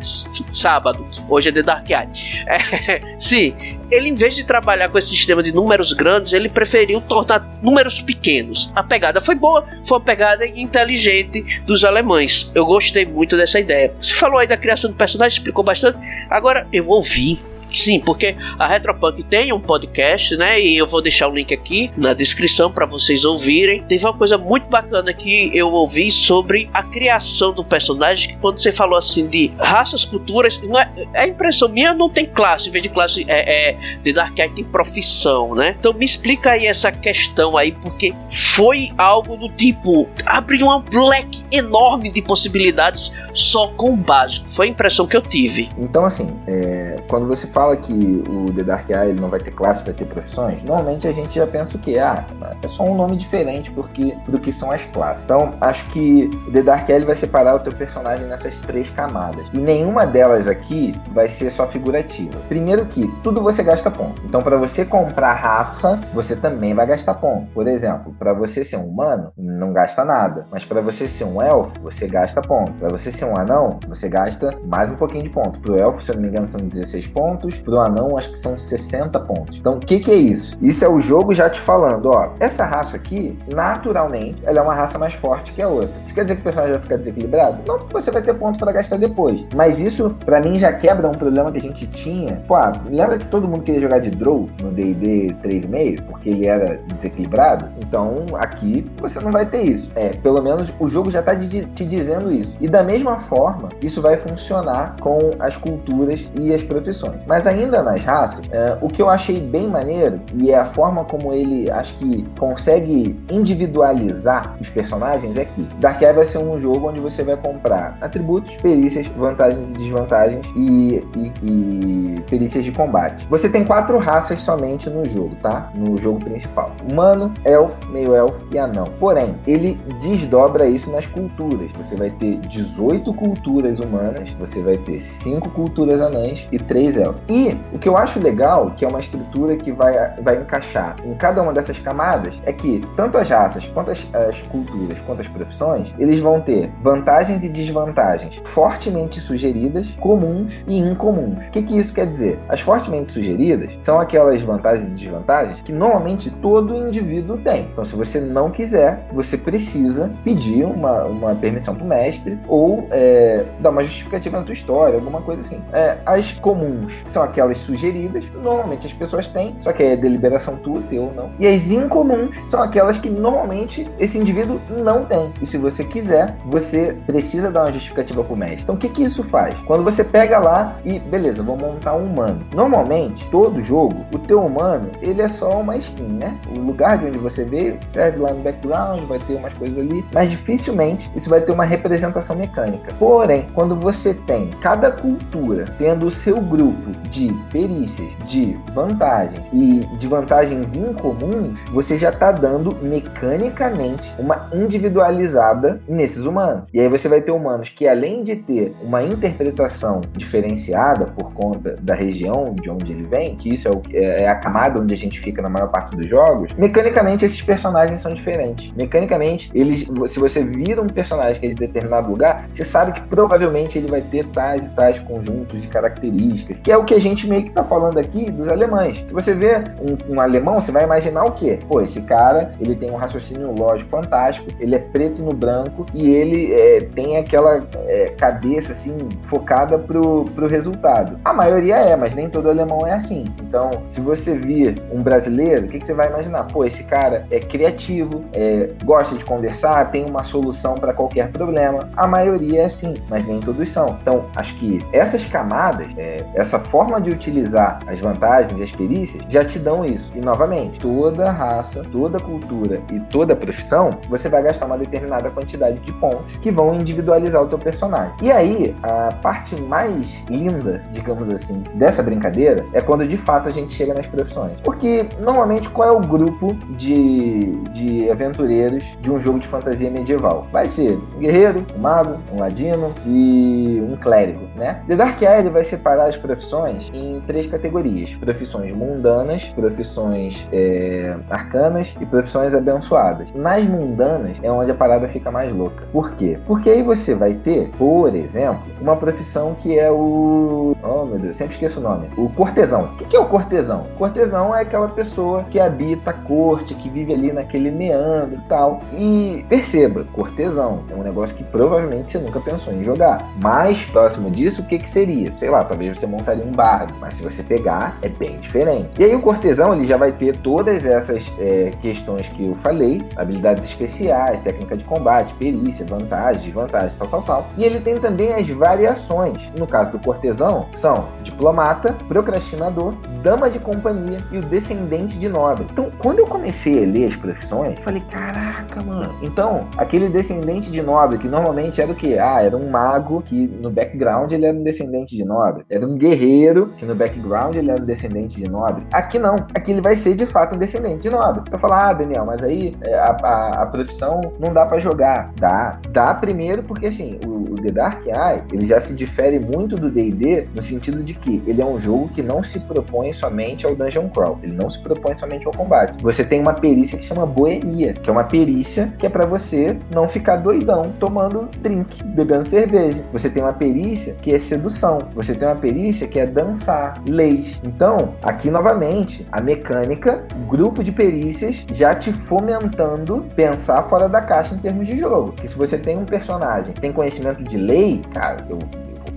sábado. Hoje é da Dark Eye. É, sim, ele em vez de trabalhar com esse sistema de números grandes, ele preferiu tornar números pequenos. A pegada foi boa, foi uma pegada inteligente dos alemães. Eu gostei muito dessa ideia. Você falou aí da criação de personagens, explicou bastante. Agora eu ouvi Sim, porque a Retropunk tem um podcast, né? E eu vou deixar o link aqui na descrição para vocês ouvirem. Teve uma coisa muito bacana que eu ouvi sobre a criação do personagem. Que quando você falou assim de raças, culturas, não é, é impressão minha, não tem classe. Em vez de classe, é, é de Dark Eye tem profissão, né? Então me explica aí essa questão aí, porque foi algo do tipo abrir uma black enorme de possibilidades só com o básico. Foi a impressão que eu tive. Então, assim, é, quando você fala que o The Dark Eye não vai ter classe, vai ter profissões, normalmente a gente já pensa o que? Ah, é só um nome diferente porque, do que são as classes. Então, acho que o The Dark Eye vai separar o teu personagem nessas três camadas. E nenhuma delas aqui vai ser só figurativa. Primeiro que tudo você gasta ponto. Então, para você comprar raça, você também vai gastar ponto. Por exemplo, para você ser um humano, não gasta nada. Mas para você ser um elfo, você gasta ponto. Para você ser um anão, você gasta mais um pouquinho de ponto. Pro elfo, se eu não me engano, são 16 pontos. Pro anão, acho que são 60 pontos. Então, o que, que é isso? Isso é o jogo já te falando, ó. Essa raça aqui, naturalmente, ela é uma raça mais forte que a outra. Isso quer dizer que o personagem vai ficar desequilibrado? Não, porque você vai ter ponto para gastar depois. Mas isso, para mim, já quebra um problema que a gente tinha. Pô, lembra que todo mundo queria jogar de Drow no D&D 3.5? Porque ele era desequilibrado? Então, aqui, você não vai ter isso. É, pelo menos o jogo já tá te dizendo isso. E da mesma forma, isso vai funcionar com as culturas e as profissões. Mas ainda nas raças, é, o que eu achei bem maneiro, e é a forma como ele acho que consegue individualizar os personagens, é que Dark Eye vai ser um jogo onde você vai comprar atributos, perícias, vantagens e desvantagens e, e, e perícias de combate. Você tem quatro raças somente no jogo, tá? No jogo principal: humano, elfo, meio elfo e anão. Porém, ele desdobra isso nas culturas. Você vai ter 18 culturas humanas, você vai ter 5 culturas anãs e 3 elfos. E o que eu acho legal, que é uma estrutura que vai, vai encaixar em cada uma dessas camadas, é que tanto as raças, quanto as, as culturas, quanto as profissões, eles vão ter vantagens e desvantagens fortemente sugeridas, comuns e incomuns. O que, que isso quer dizer? As fortemente sugeridas são aquelas vantagens e desvantagens que normalmente todo indivíduo tem. Então, se você não quiser, você precisa pedir uma, uma permissão para o mestre ou é, dar uma justificativa na tua história, alguma coisa assim. É, as comuns são aquelas sugeridas, normalmente as pessoas têm, só que é deliberação tua, teu ou não. E as incomuns são aquelas que normalmente esse indivíduo não tem. E se você quiser, você precisa dar uma justificativa para o mestre. Então, o que, que isso faz? Quando você pega lá e, beleza, vou montar um humano. Normalmente, todo jogo, o teu humano, ele é só uma skin, né? O lugar de onde você veio serve lá no background, vai ter umas coisas ali, mas dificilmente isso vai ter uma representação mecânica. Porém, quando você tem cada cultura tendo o seu grupo de perícias, de vantagem e de vantagens incomuns, você já está dando mecanicamente uma individualizada nesses humanos. E aí você vai ter humanos que, além de ter uma interpretação diferenciada por conta da região de onde ele vem, que isso é, o, é, é a camada onde a gente fica na maior parte dos jogos, mecanicamente esses personagens são diferentes. Mecanicamente, eles, se você vira um personagem que é de determinado lugar, você sabe que provavelmente ele vai ter tais e tais conjuntos de características, que é o que a gente meio que tá falando aqui dos alemães. Se você vê um, um alemão, você vai imaginar o quê? Pô, esse cara, ele tem um raciocínio lógico fantástico, ele é preto no branco e ele é, tem aquela é, cabeça assim focada pro, pro resultado. A maioria é, mas nem todo alemão é assim. Então, se você vir um brasileiro, o que, que você vai imaginar? Pô, esse cara é criativo, é, gosta de conversar, tem uma solução para qualquer problema. A maioria é assim, mas nem todos são. Então, acho que essas camadas, é, essa forma de utilizar as vantagens e as perícias já te dão isso. E novamente, toda raça, toda cultura e toda profissão, você vai gastar uma determinada quantidade de pontos que vão individualizar o teu personagem. E aí, a parte mais linda, digamos assim, dessa brincadeira é quando de fato a gente chega nas profissões. Porque normalmente qual é o grupo de, de aventureiros de um jogo de fantasia medieval? Vai ser um guerreiro, um mago, um ladino e um clérigo, né? The Dark Eye vai separar as profissões em três categorias: profissões mundanas, profissões é, arcanas e profissões abençoadas. Nas mundanas é onde a parada fica mais louca. Por quê? Porque aí você vai ter, por exemplo, uma profissão que é o. Oh meu Deus, sempre esqueço o nome. O cortesão. O que é o cortesão? Cortesão é aquela pessoa que habita a corte, que vive ali naquele meandro e tal. E perceba, cortesão é um negócio que provavelmente você nunca pensou em jogar. Mais próximo disso isso, o que que seria? Sei lá, talvez você montaria um bardo, mas se você pegar, é bem diferente. E aí o cortesão, ele já vai ter todas essas é, questões que eu falei, habilidades especiais, técnica de combate, perícia, vantagem, desvantagem, tal, tal, tal. E ele tem também as variações. No caso do cortesão, são diplomata, procrastinador, dama de companhia e o descendente de nobre. Então, quando eu comecei a ler as profissões, falei, caraca, mano. Então, aquele descendente de nobre, que normalmente era o quê? Ah, era um mago que no background ele era um descendente de nobre. Era um guerreiro que no background ele era um descendente de nobre. Aqui não. Aqui ele vai ser de fato um descendente de nobre. Você vai falar, ah, Daniel, mas aí é, a, a, a profissão não dá para jogar. Dá. Dá primeiro porque assim, o, o The Dark Eye, ele já se difere muito do D&D no sentido de que ele é um jogo que não se propõe somente ao dungeon crawl. Ele não se propõe somente ao combate. Você tem uma perícia que chama boemia, que é uma perícia que é para você não ficar doidão tomando drink, bebendo cerveja. Você tem uma perícia que é sedução. Você tem uma perícia que é dançar, leis. Então, aqui novamente, a mecânica, grupo de perícias já te fomentando pensar fora da caixa em termos de jogo. Que se você tem um personagem tem conhecimento de lei, cara, eu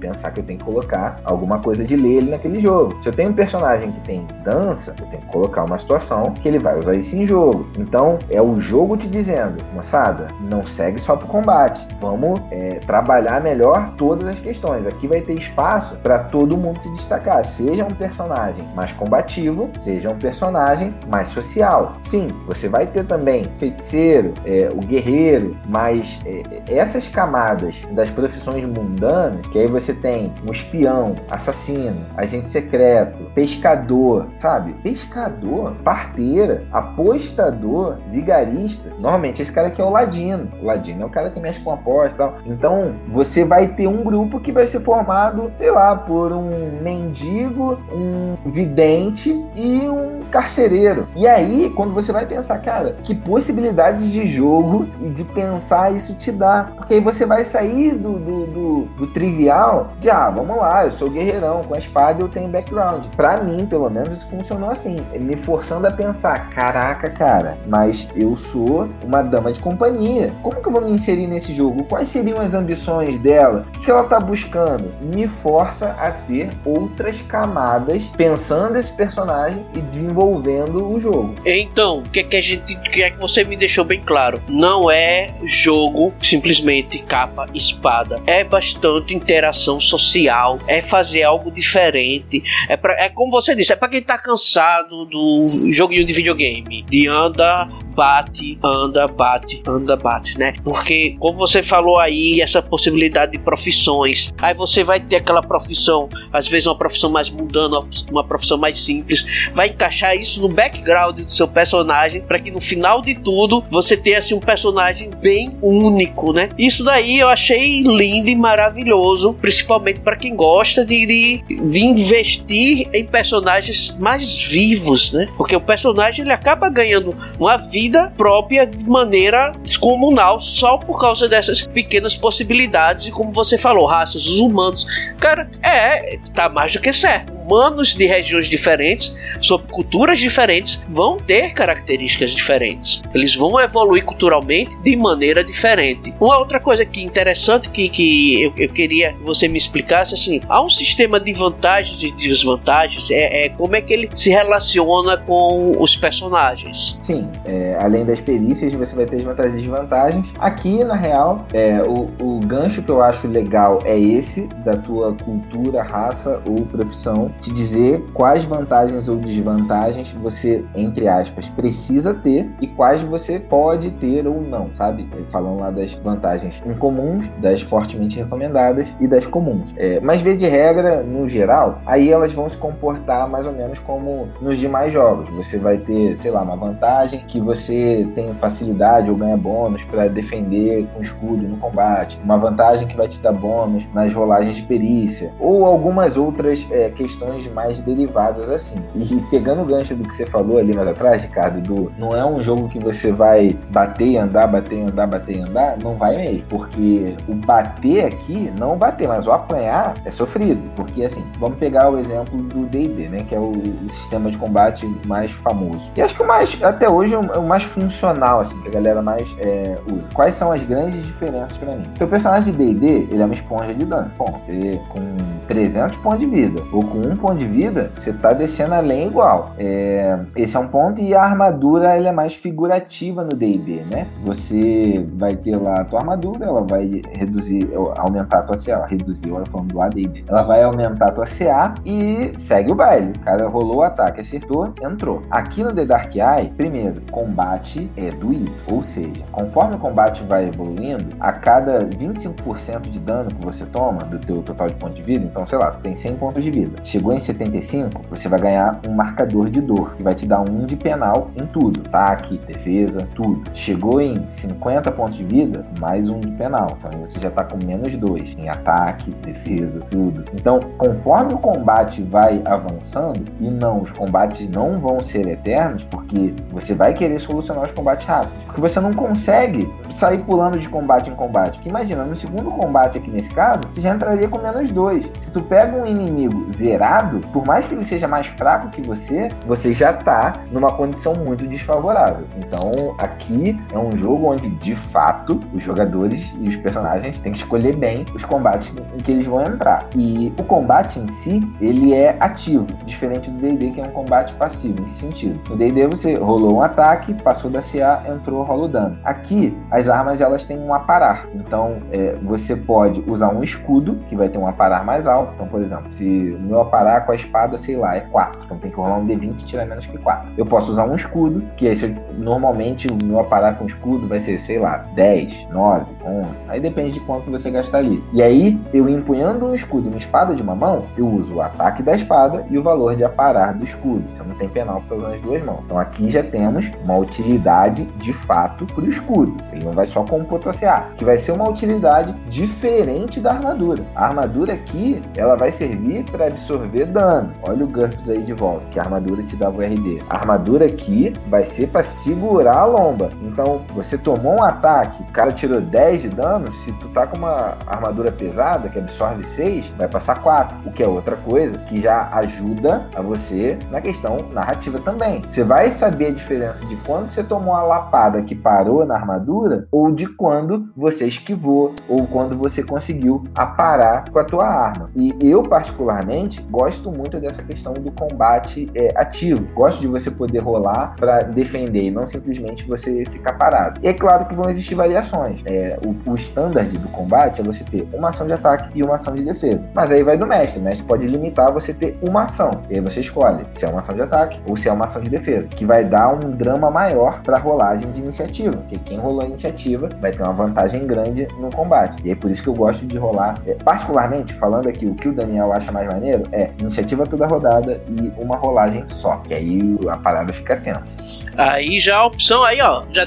pensar que eu tenho que colocar alguma coisa de ler ali naquele jogo. Se eu tenho um personagem que tem dança, eu tenho que colocar uma situação que ele vai usar isso em jogo. Então, é o jogo te dizendo, moçada, não segue só pro combate. Vamos é, trabalhar melhor todas as questões. Aqui vai ter espaço para todo mundo se destacar. Seja um personagem mais combativo, seja um personagem mais social. Sim, você vai ter também feiticeiro, é, o guerreiro, mas é, essas camadas das profissões mundanas, que aí você tem um espião, assassino, agente secreto, pescador, sabe? Pescador, parteira, apostador, vigarista. Normalmente esse cara aqui é o ladino. O ladino é o cara que mexe com aposta e tal. Então você vai ter um grupo que vai ser formado, sei lá, por um mendigo, um vidente e um carcereiro. E aí, quando você vai pensar, cara, que possibilidades de jogo e de pensar isso te dá. Porque aí você vai sair do, do, do, do trivial de ah, vamos lá, eu sou guerreirão, com a espada eu tenho background. Para mim, pelo menos, isso funcionou assim, me forçando a pensar, caraca, cara, mas eu sou uma dama de companhia. Como que eu vou me inserir nesse jogo? Quais seriam as ambições dela? O que ela tá buscando? Me força a ter outras camadas pensando esse personagem e desenvolvendo o jogo. Então, o que é que a gente, que é que você me deixou bem claro? Não é jogo simplesmente capa espada, é bastante interação social, é fazer algo diferente. É, pra, é como você disse, é para quem tá cansado do joguinho de videogame, de anda, bate, anda, bate, anda, bate, né? Porque, como você falou aí, essa possibilidade de profissões, aí você vai ter aquela profissão, às vezes uma profissão mais mundana, uma profissão mais simples, vai encaixar isso no background do seu personagem para que no final de tudo você tenha assim um personagem bem único, né? Isso daí eu achei lindo e maravilhoso, principalmente para quem gosta de, de, de investir em personagens mais vivos, né? Porque o personagem ele acaba ganhando uma vida vida própria de maneira descomunal só por causa dessas pequenas possibilidades e como você falou, raças, os humanos. Cara, é, tá mais do que certo humanos de regiões diferentes, sob culturas diferentes, vão ter características diferentes. Eles vão evoluir culturalmente de maneira diferente. Uma outra coisa que interessante que, que eu, eu queria que você me explicasse assim, há um sistema de vantagens e desvantagens. É, é como é que ele se relaciona com os personagens? Sim, é, além das perícias, você vai ter as vantagens e desvantagens. Aqui, na real, é, o, o gancho que eu acho legal é esse da tua cultura, raça ou profissão te dizer quais vantagens ou desvantagens você, entre aspas, precisa ter e quais você pode ter ou não, sabe? Falando lá das vantagens incomuns, das fortemente recomendadas e das comuns. É, mas, vê de regra, no geral, aí elas vão se comportar mais ou menos como nos demais jogos. Você vai ter, sei lá, uma vantagem que você tem facilidade ou ganha bônus para defender com escudo no combate, uma vantagem que vai te dar bônus nas rolagens de perícia, ou algumas outras é, questões questões mais derivadas assim. E pegando o gancho do que você falou ali mais atrás, Ricardo, do não é um jogo que você vai bater e andar, bater e andar, bater e andar, não vai mesmo. Porque o bater aqui, não bater, mas o apanhar é sofrido. Porque assim, vamos pegar o exemplo do D&D, né? Que é o, o, sistema de combate mais famoso. E acho que o mais, até hoje, é o mais funcional, assim, que a galera mais é, usa. Quais são as grandes diferenças para mim? Seu personagem de D&D, ele é uma esponja de dano. Bom, você com 300 pontos de vida ou com um ponto de vida, você tá descendo além igual. É, esse é um ponto e a armadura ela é mais figurativa no D&D, né? Você vai ter lá a tua armadura, ela vai reduzir, aumentar a tua CA, reduzir, olha falando do AD&D. Ela vai aumentar a tua CA e segue o baile. O cara rolou o ataque, acertou, entrou. Aqui no The Dark Eye, primeiro, combate é doído, ou seja, conforme o combate vai evoluindo, a cada 25% de dano que você toma do teu total de ponto de vida, então sei lá, tem 100 pontos de vida. Chegou em 75, você vai ganhar um marcador de dor, que vai te dar um de penal em tudo, ataque, defesa, tudo. Chegou em 50 pontos de vida, mais um de penal. Então você já tá com menos dois em ataque, defesa, tudo. Então, conforme o combate vai avançando, e não, os combates não vão ser eternos, porque você vai querer solucionar os combates rápidos. Porque você não consegue sair pulando de combate em combate. Porque imagina, no segundo combate aqui nesse caso, você já entraria com menos dois. Se tu pega um inimigo zerado, por mais que ele seja mais fraco que você, você já tá numa condição muito desfavorável. Então, aqui é um jogo onde, de fato, os jogadores e os personagens têm que escolher bem os combates em que eles vão entrar. E o combate em si, ele é ativo, diferente do D&D que é um combate passivo. Em que sentido? No D&D você rolou um ataque, passou da CA, entrou, rola o dano. Aqui, as armas elas têm um aparar. Então, é, você pode usar um escudo, que vai ter um aparar mais alto. Então, por exemplo, se o meu aparar com a espada, sei lá, é 4. Então tem que rolar um D20 e tirar menos que 4. Eu posso usar um escudo, que aí, normalmente o meu aparar com escudo vai ser, sei lá, 10, 9, 11. Aí depende de quanto você gastar ali. E aí, eu empunhando um escudo e uma espada de uma mão, eu uso o ataque da espada e o valor de aparar do escudo. Você não tem penal para usar as duas mãos. Então aqui já temos uma utilidade de fato para o escudo. Ele não vai só como potenciar, que vai ser uma utilidade diferente da armadura. A armadura aqui, ela vai servir para absorver dano. Olha o GURPS aí de volta, que a armadura te dava o RD. A armadura aqui vai ser para segurar a lomba. Então, você tomou um ataque, o cara tirou 10 de dano, se tu tá com uma armadura pesada, que absorve 6, vai passar 4. O que é outra coisa que já ajuda a você na questão narrativa também. Você vai saber a diferença de quando você tomou a lapada que parou na armadura ou de quando você esquivou ou quando você conseguiu aparar com a tua arma. E eu, particularmente, gosto muito dessa questão do combate é, ativo. Gosto de você poder rolar para defender e não simplesmente você ficar parado. E é claro que vão existir variações. É, o, o standard do combate é você ter uma ação de ataque e uma ação de defesa. Mas aí vai do mestre. O mestre pode limitar você ter uma ação. E aí você escolhe se é uma ação de ataque ou se é uma ação de defesa. Que vai dar um drama maior para rolagem de iniciativa. Porque quem rolou a iniciativa vai ter uma vantagem grande no combate. E é por isso que eu gosto de rolar, é, particularmente falando aqui, o que o Daniel acha mais maneiro é iniciativa toda rodada e uma rolagem só. Que aí a parada fica tensa. Aí já a opção, aí ó, já,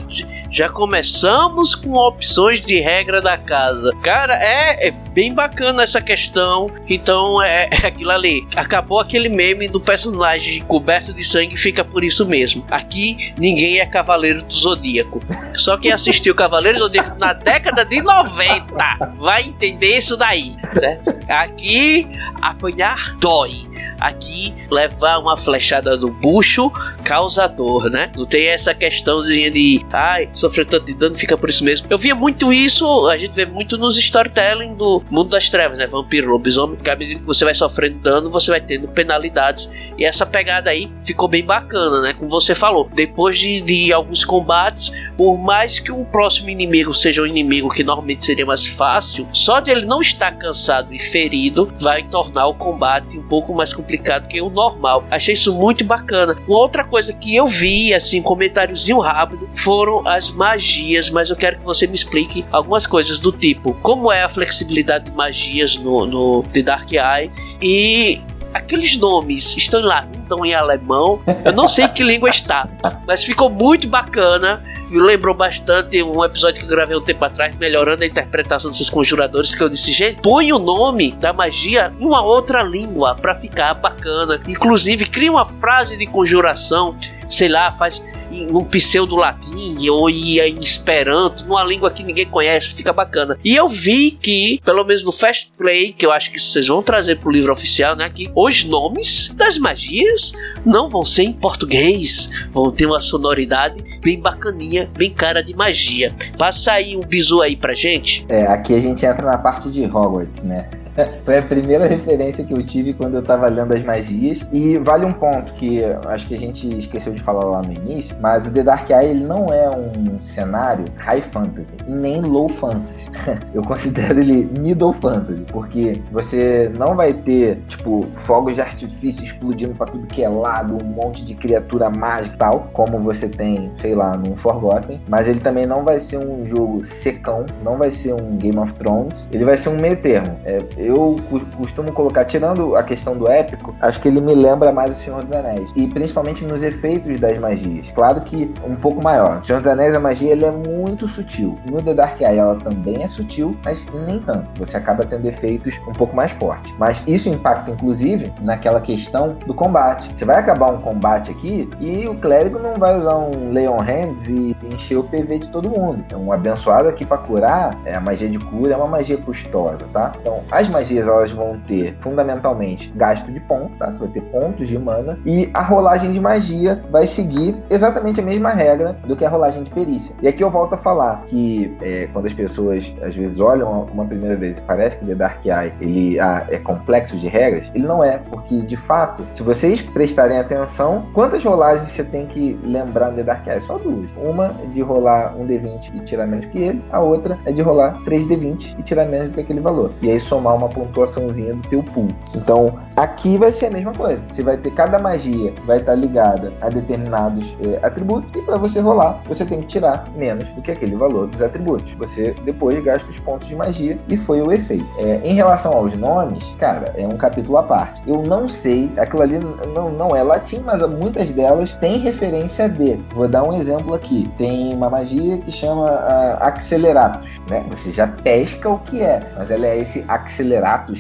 já começamos com opções de regra da casa. Cara, é, é bem bacana essa questão. Então é, é, aquilo ali. Acabou aquele meme do personagem coberto de sangue, fica por isso mesmo. Aqui ninguém é Cavaleiro do Zodíaco. Só quem assistiu Cavaleiro do Zodíaco na década de 90 vai entender isso daí, certo? Aqui apanhar dói. Aqui levar uma flechada no bucho causa dor, né? Não tem essa questãozinha de, ai, sofreu tanto de dano, fica por isso mesmo. Eu via muito isso, a gente vê muito nos storytelling do mundo das trevas, né? Vampiro, lobisomem, porque à medida que você vai sofrendo dano, você vai tendo penalidades. E essa pegada aí ficou bem bacana, né? Como você falou, depois de, de alguns combates, por mais que o próximo inimigo seja um inimigo que normalmente seria mais fácil, só de ele não estar cansado e ferido vai tornar o combate um pouco mais complicado que o normal. Achei isso muito bacana. Uma outra coisa que eu vi, assim, comentáriozinho rápido, foram as magias, mas eu quero que você me explique algumas coisas do tipo, como é a flexibilidade de magias no, no The Dark Eye e aqueles nomes estão lá, em alemão. Eu não sei que língua está, mas ficou muito bacana lembrou bastante um episódio que eu gravei um tempo atrás, melhorando a interpretação desses conjuradores, que eu disse, gente, põe o nome da magia em uma outra língua para ficar bacana. Inclusive, cria uma frase de conjuração sei lá, faz um pseudo-latim ou ia em esperanto, numa língua que ninguém conhece, fica bacana. E eu vi que, pelo menos no Fast Play, que eu acho que vocês vão trazer pro livro oficial, né, que os nomes das magias não vão ser em português, vão ter uma sonoridade bem bacaninha, bem cara de magia. Passa aí um bisu aí pra gente. É, aqui a gente entra na parte de Hogwarts, né? Foi a primeira referência que eu tive quando eu tava lendo as magias. E vale um ponto que acho que a gente esqueceu de falar lá no início, mas o The Dark Eye ele não é um cenário high fantasy, nem low fantasy. eu considero ele middle fantasy, porque você não vai ter, tipo, fogos de artifício explodindo para tudo que é lado, um monte de criatura mágica e tal, como você tem, sei lá, num Forgotten, mas ele também não vai ser um jogo secão, não vai ser um Game of Thrones, ele vai ser um meio termo. É, eu costumo colocar, tirando a questão do épico, acho que ele me lembra mais o Senhor dos Anéis. E principalmente nos efeitos das magias. Claro que um pouco maior. O Senhor dos Anéis, a magia ele é muito sutil. No The Dark Eye ela também é sutil, mas nem tanto. Você acaba tendo efeitos um pouco mais fortes. Mas isso impacta, inclusive, naquela questão do combate. Você vai acabar um combate aqui e o clérigo não vai usar um Leon Hands e encher o PV de todo mundo. Então, um abençoado aqui para curar, é, a magia de cura é uma magia custosa, tá? Então, as magias elas vão ter fundamentalmente gasto de pontos, tá? Você vai ter pontos de mana e a rolagem de magia vai seguir exatamente a mesma regra do que a rolagem de perícia. E aqui eu volto a falar que é, quando as pessoas às vezes olham uma primeira vez e parece que The Dark Eye ele ah, é complexo de regras, ele não é, porque de fato, se vocês prestarem atenção, quantas rolagens você tem que lembrar no The Dark Eye? Só duas. Uma é de rolar um D20 e tirar menos que ele, a outra é de rolar 3 D20 e tirar menos do que aquele valor. E aí somar uma pontuaçãozinha do teu pool. Então, aqui vai ser a mesma coisa. Você vai ter cada magia vai estar ligada a determinados é, atributos e para você rolar, você tem que tirar menos do que aquele valor dos atributos. Você depois gasta os pontos de magia e foi o efeito. É, em relação aos nomes, cara, é um capítulo à parte. Eu não sei, aquilo ali não, não é latim, mas muitas delas têm referência de. Vou dar um exemplo aqui. Tem uma magia que chama uh, Acceleratus, né? Você já pesca o que é, mas ela é esse Acceleratus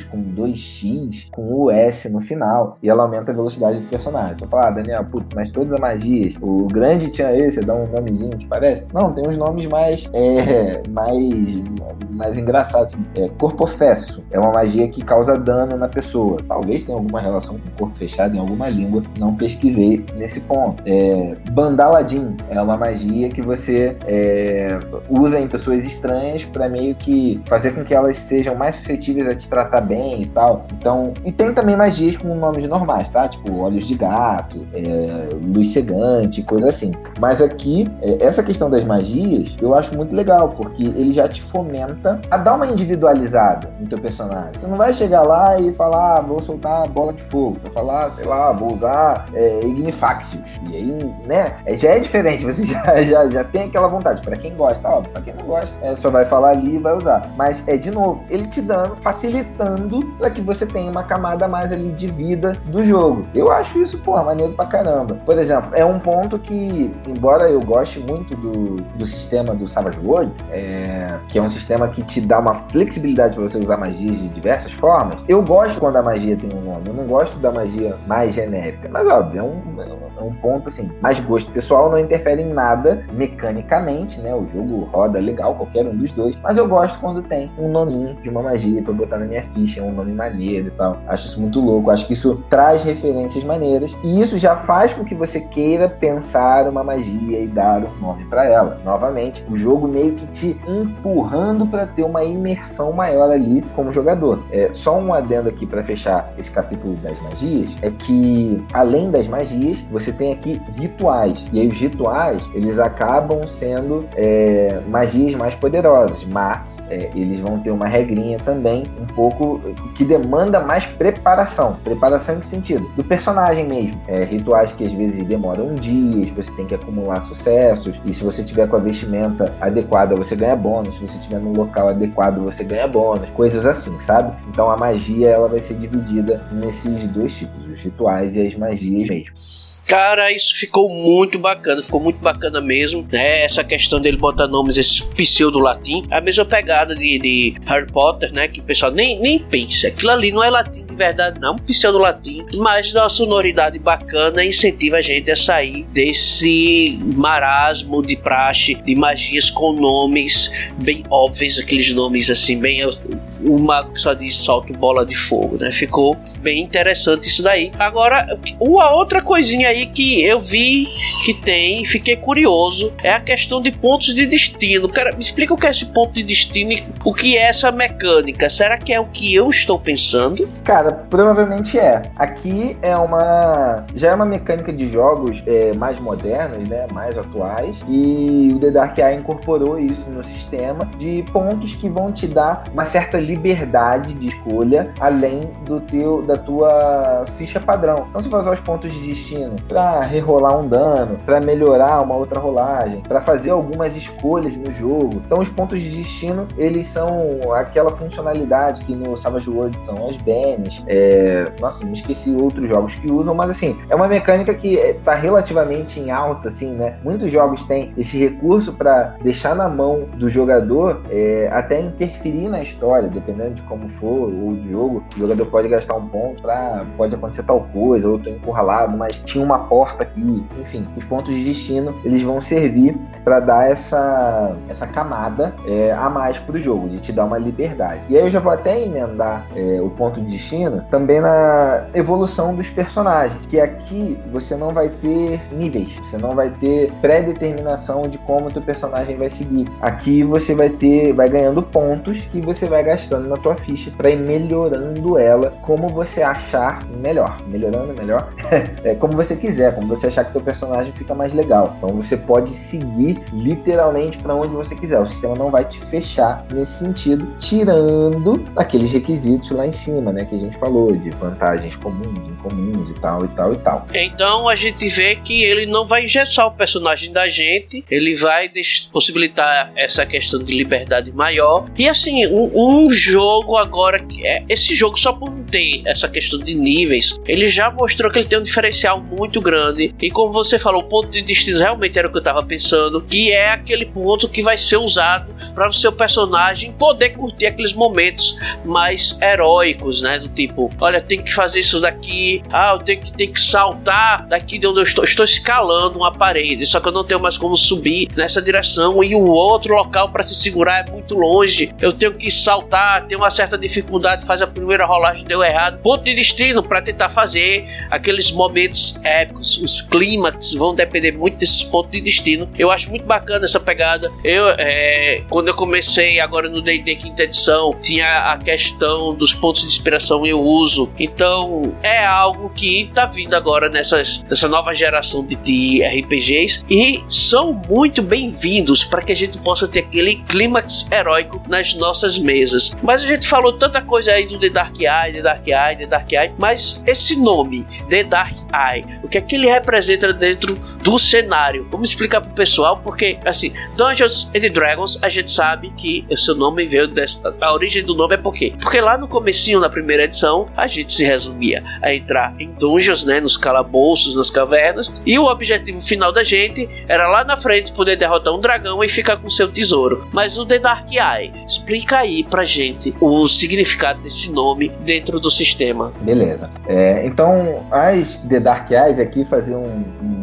Com 2x, com o S no final, e ela aumenta a velocidade do personagem. Você fala, ah, Daniel, putz, mas todas as magias, o grande tinha esse, dá um nomezinho que parece. Não, tem uns nomes mais, é, mais, mais engraçados. Assim. É, corpo fesso é uma magia que causa dano na pessoa. Talvez tenha alguma relação com o corpo fechado em alguma língua, não pesquisei nesse ponto. É, Bandaladin é uma magia que você é, usa em pessoas estranhas para meio que fazer com que elas sejam mais suscetíveis a te tratar bem e tal. Então, e tem também magias com nomes normais, tá? Tipo olhos de gato, é, luz cegante, coisa assim. Mas aqui, é, essa questão das magias, eu acho muito legal, porque ele já te fomenta a dar uma individualizada no teu personagem. Você não vai chegar lá e falar, ah, vou soltar bola de fogo. Vai falar, sei lá, vou usar é, Ignifaxius. E aí, né? É, já é diferente, você já, já, já tem aquela vontade. Para quem gosta, óbvio, pra quem não gosta, é, só vai falar ali e vai usar. Mas é de novo, ele te dando facilidade facilitando para que você tenha uma camada mais ali de vida do jogo. Eu acho isso, porra, maneiro pra caramba. Por exemplo, é um ponto que, embora eu goste muito do, do sistema do Savage Worlds, é, que é um sistema que te dá uma flexibilidade para você usar magias de diversas formas, eu gosto quando a magia tem um nome. Eu não gosto da magia mais genérica. Mas, óbvio, é um, é um ponto assim. Mas gosto pessoal não interfere em nada mecanicamente, né? O jogo roda legal, qualquer um dos dois. Mas eu gosto quando tem um nominho de uma magia para botar na minha ficha, um nome maneiro e tal. Acho isso muito louco. Acho que isso traz referências maneiras e isso já faz com que você queira pensar uma magia e dar um nome para ela. Novamente, o jogo meio que te empurrando para ter uma imersão maior ali como jogador. É, só um adendo aqui para fechar esse capítulo das magias é que além das magias, você tem aqui rituais. E aí os rituais, eles acabam sendo é, magias mais poderosas, mas é, eles vão ter uma regrinha também um pouco que demanda mais preparação. Preparação em que sentido? Do personagem mesmo. É, rituais que às vezes demoram dias, você tem que acumular sucessos, e se você tiver com a vestimenta adequada, você ganha bônus. Se você tiver num local adequado, você ganha bônus. Coisas assim, sabe? Então a magia ela vai ser dividida nesses dois tipos, os rituais e as magias mesmo. Cara, isso ficou muito bacana, ficou muito bacana mesmo, né? Essa questão dele botar nomes, esse pseudo latim, a mesma pegada de, de Harry Potter, né? Que o pessoal nem, nem pensa, aquilo ali não é latim de verdade, não, é um pseudo latim, mas uma sonoridade bacana incentiva a gente a sair desse marasmo de praxe, de magias com nomes bem óbvios, aqueles nomes assim, bem o mago que só diz salto bola de fogo, né? Ficou bem interessante isso daí. Agora, uma outra coisinha aí que eu vi que tem, fiquei curioso, é a questão de pontos de destino. Cara, me explica o que é esse ponto de destino e o que é essa mecânica. Será que é o que eu estou pensando? Cara, provavelmente é. Aqui é uma. Já é uma mecânica de jogos é, mais modernos, né? Mais atuais. E o The Dark Eye incorporou isso no sistema de pontos que vão te dar uma certa liberdade de escolha além do teu da tua ficha padrão. Então você vai usar os pontos de destino para rerolar um dano, para melhorar uma outra rolagem, para fazer algumas escolhas no jogo. Então os pontos de destino eles são aquela funcionalidade que no Savage World são as bens. É... Nossa, me esqueci outros jogos que usam, mas assim é uma mecânica que está relativamente em alta, assim, né? Muitos jogos têm esse recurso para deixar na mão do jogador é, até interferir na história dependendo de como for o jogo, o jogador pode gastar um ponto pra. pode acontecer tal coisa, ou tô encurralado, mas tinha uma porta aqui. Enfim, os pontos de destino eles vão servir para dar essa, essa camada é, a mais pro jogo, de te dar uma liberdade. E aí eu já vou até emendar é, o ponto de destino também na evolução dos personagens, que aqui você não vai ter níveis, você não vai ter pré-determinação de como o teu personagem vai seguir. Aqui você vai ter, vai ganhando pontos que você vai gastando na tua ficha para ir melhorando ela como você achar melhor. Melhorando melhor, é como você quiser, como você achar que teu personagem fica mais legal. Então você pode seguir literalmente para onde você quiser. O sistema não vai te fechar nesse sentido, tirando aqueles requisitos lá em cima, né, que a gente falou de vantagens comuns, incomuns e tal e tal e tal. Então a gente vê que ele não vai engessar o personagem da gente, ele vai possibilitar essa questão de liberdade maior. E assim, um, um jogo agora que é esse jogo só por ter essa questão de níveis, ele já mostrou que ele tem um diferencial muito grande. E como você falou, o ponto de destino realmente era o que eu tava pensando, que é aquele ponto que vai ser usado para o seu personagem poder curtir aqueles momentos mais heróicos, né? Do tipo, olha, tem que fazer isso daqui, ah, eu tenho que, tenho que saltar daqui de onde eu estou, estou escalando uma parede, só que eu não tenho mais como subir nessa direção e o outro local para se segurar é muito longe, eu tenho que saltar tem uma certa dificuldade, faz a primeira rolagem, deu errado. Ponto de destino para tentar fazer aqueles momentos épicos. Os clímax vão depender muito desses pontos de destino. Eu acho muito bacana essa pegada. Eu, é, quando eu comecei agora no D&D quinta edição, tinha a questão dos pontos de inspiração eu uso. Então é algo que tá vindo agora nessas, nessa nova geração de, de RPGs e são muito bem-vindos para que a gente possa ter aquele clímax heróico nas nossas mesas. Mas a gente falou tanta coisa aí do The Dark Eye, The Dark Eye, The Dark Eye, mas esse nome, The Dark Eye, o que é que ele representa dentro do cenário? Vamos explicar pro pessoal, porque assim, Dungeons and Dragons, a gente sabe que o seu nome veio dessa. A origem do nome é por quê? Porque lá no comecinho, na primeira edição, a gente se resumia a entrar em dungeons, né? Nos calabouços, nas cavernas, e o objetivo final da gente era lá na frente poder derrotar um dragão e ficar com seu tesouro. Mas o The Dark Eye, explica aí pra gente gente o significado desse nome dentro do sistema. Beleza. É, então, as The Dark Eyes aqui faziam um, um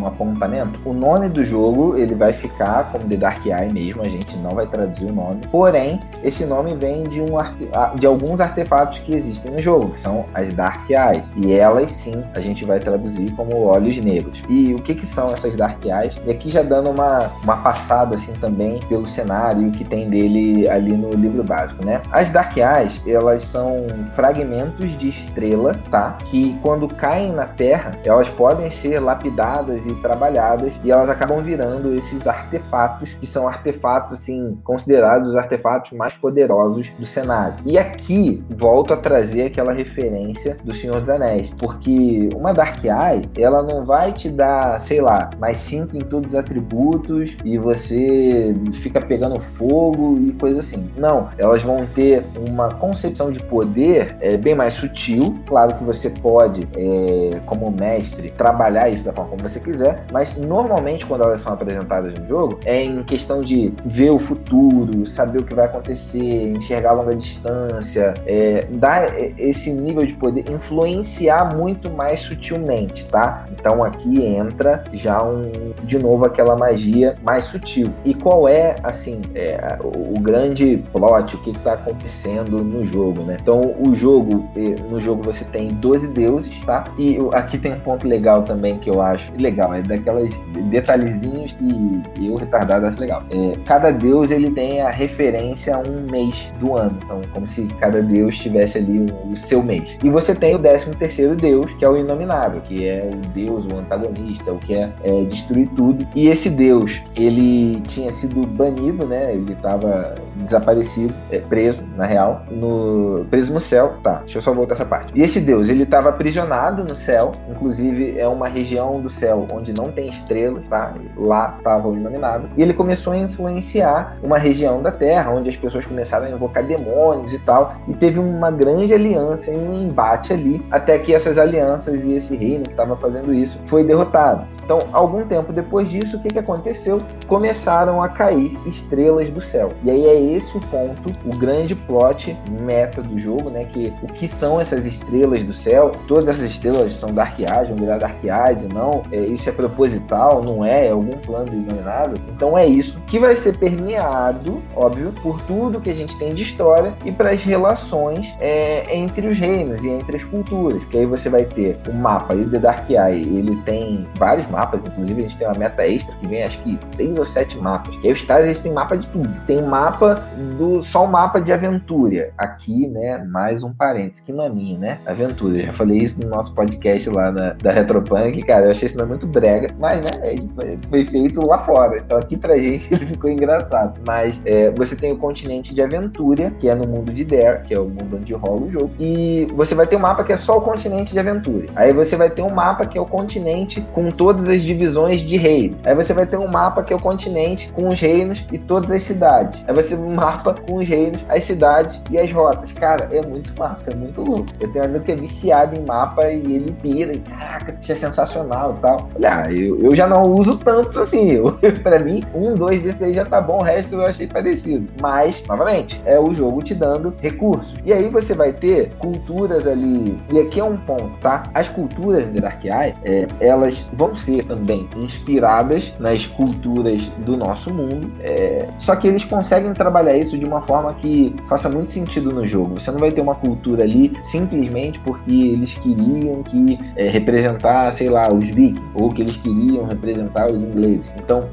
um apontamento, o nome do jogo ele vai ficar como The Dark Eye mesmo, a gente não vai traduzir o nome. Porém, esse nome vem de, um arte... de alguns artefatos que existem no jogo, que são as Dark Eyes. E elas sim a gente vai traduzir como olhos negros. E o que, que são essas Dark Eyes? E aqui já dando uma, uma passada assim também pelo cenário que tem dele ali no livro básico, né? As Dark Eyes, elas são fragmentos de estrela, tá? Que quando caem na Terra, elas podem ser lapidadas e trabalhadas e elas acabam virando esses artefatos que são artefatos assim considerados os artefatos mais poderosos do cenário. E aqui volto a trazer aquela referência do Senhor dos Anéis, porque uma Dark Eye ela não vai te dar, sei lá, mais cinco em todos os atributos e você fica pegando fogo e coisa assim. Não, elas vão ter uma concepção de poder é, bem mais sutil. Claro que você pode, é, como mestre, trabalhar isso da forma como você quiser, mas normalmente quando elas são apresentadas no jogo é em questão de ver o futuro, saber o que vai acontecer, enxergar a longa distância, é, dar esse nível de poder, influenciar muito mais sutilmente, tá? Então aqui entra já um, de novo aquela magia mais sutil. E qual é, assim, é, o, o grande plot, o que está acontecendo no jogo, né? Então o jogo, no jogo você tem 12 deuses, tá? E aqui tem um ponto legal também que eu acho legal, é daquelas detalhezinhos que eu retardado acho legal. É, cada deus ele tem a referência a um mês do ano, então como se cada deus tivesse ali o, seu mês. E você tem o 13 terceiro deus, que é o inominável, que é o deus, o antagonista, o que é, é destruir tudo. E esse deus, ele tinha sido banido, né? Ele estava desaparecido, é, preso, na real, no preso no céu. Tá, deixa eu só voltar essa parte. E esse deus, ele estava aprisionado no céu, inclusive é uma região do céu onde não tem estrelas, tá? Lá estava o inominável. E ele começou a influenciar uma região da Terra onde as pessoas começaram a invocar demônios e tal, e teve uma grande aliança e um embate ali, até que essas alianças e esse reino que estava fazendo isso foi derrotado. Então, algum tempo depois disso, o que, que aconteceu? Começaram a cair estrelas do céu. E aí é esse o ponto, o grande plot meta do jogo, né? Que o que são essas estrelas do céu? Todas essas estrelas são Dark Eyes, vão virar Dark Eyes, não? É, isso é proposital, não é? É algum plano iluminado? Então é isso que vai ser permeado, óbvio, por tudo que a gente tem de história e para as relações é, entre os reinos e entre as culturas. Que aí você vai ter o mapa e o The Dark Eye, ele tem vários mapas, inclusive a gente tem uma meta extra que vem acho que seis ou sete mapas. E aí os caras têm mapa de tudo. Tem mapa do só o mapa de aventura. Aqui, né, mais um parênteses, que não é minha, né? Aventura. Eu já falei isso no nosso podcast lá na, da Retropunk, cara, eu achei esse nome muito brega, mas né, foi, foi feito lá fora. Então aqui pra gente ele ficou engraçado. Mas é, você tem o continente de aventura, que é no mundo de Dare, que é o mundo onde rola o jogo. E você vai ter um mapa que é só o continente de aventura. Aí você vai ter um mapa que é o continente com todas as divisões de reino. Aí você vai ter um mapa que é o continente com os reinos e todas as cidades. Aí você um mapa com os reinos, as cidades e as rotas. Cara, é muito mapa, é muito louco. Eu tenho um amigo que é viciado em mapa e ele pira, e caraca, isso é sensacional e tal. Olha, ah, eu, eu já não uso tantos assim. para mim, um, dois desses aí já tá bom, o resto eu achei parecido. Mas, novamente, é o jogo te dando recursos. E aí você vai ter culturas ali. E aqui é um ponto, tá? As culturas de Dark Eye, é, elas vão ser também inspiradas nas culturas do nosso mundo. É, só que eles conseguem trabalhar isso de uma forma que faça muito sentido no jogo. Você não vai ter uma cultura ali simplesmente porque eles queriam que é, representar, sei lá, os vikings, ou que eles queriam representar os ingleses. Então,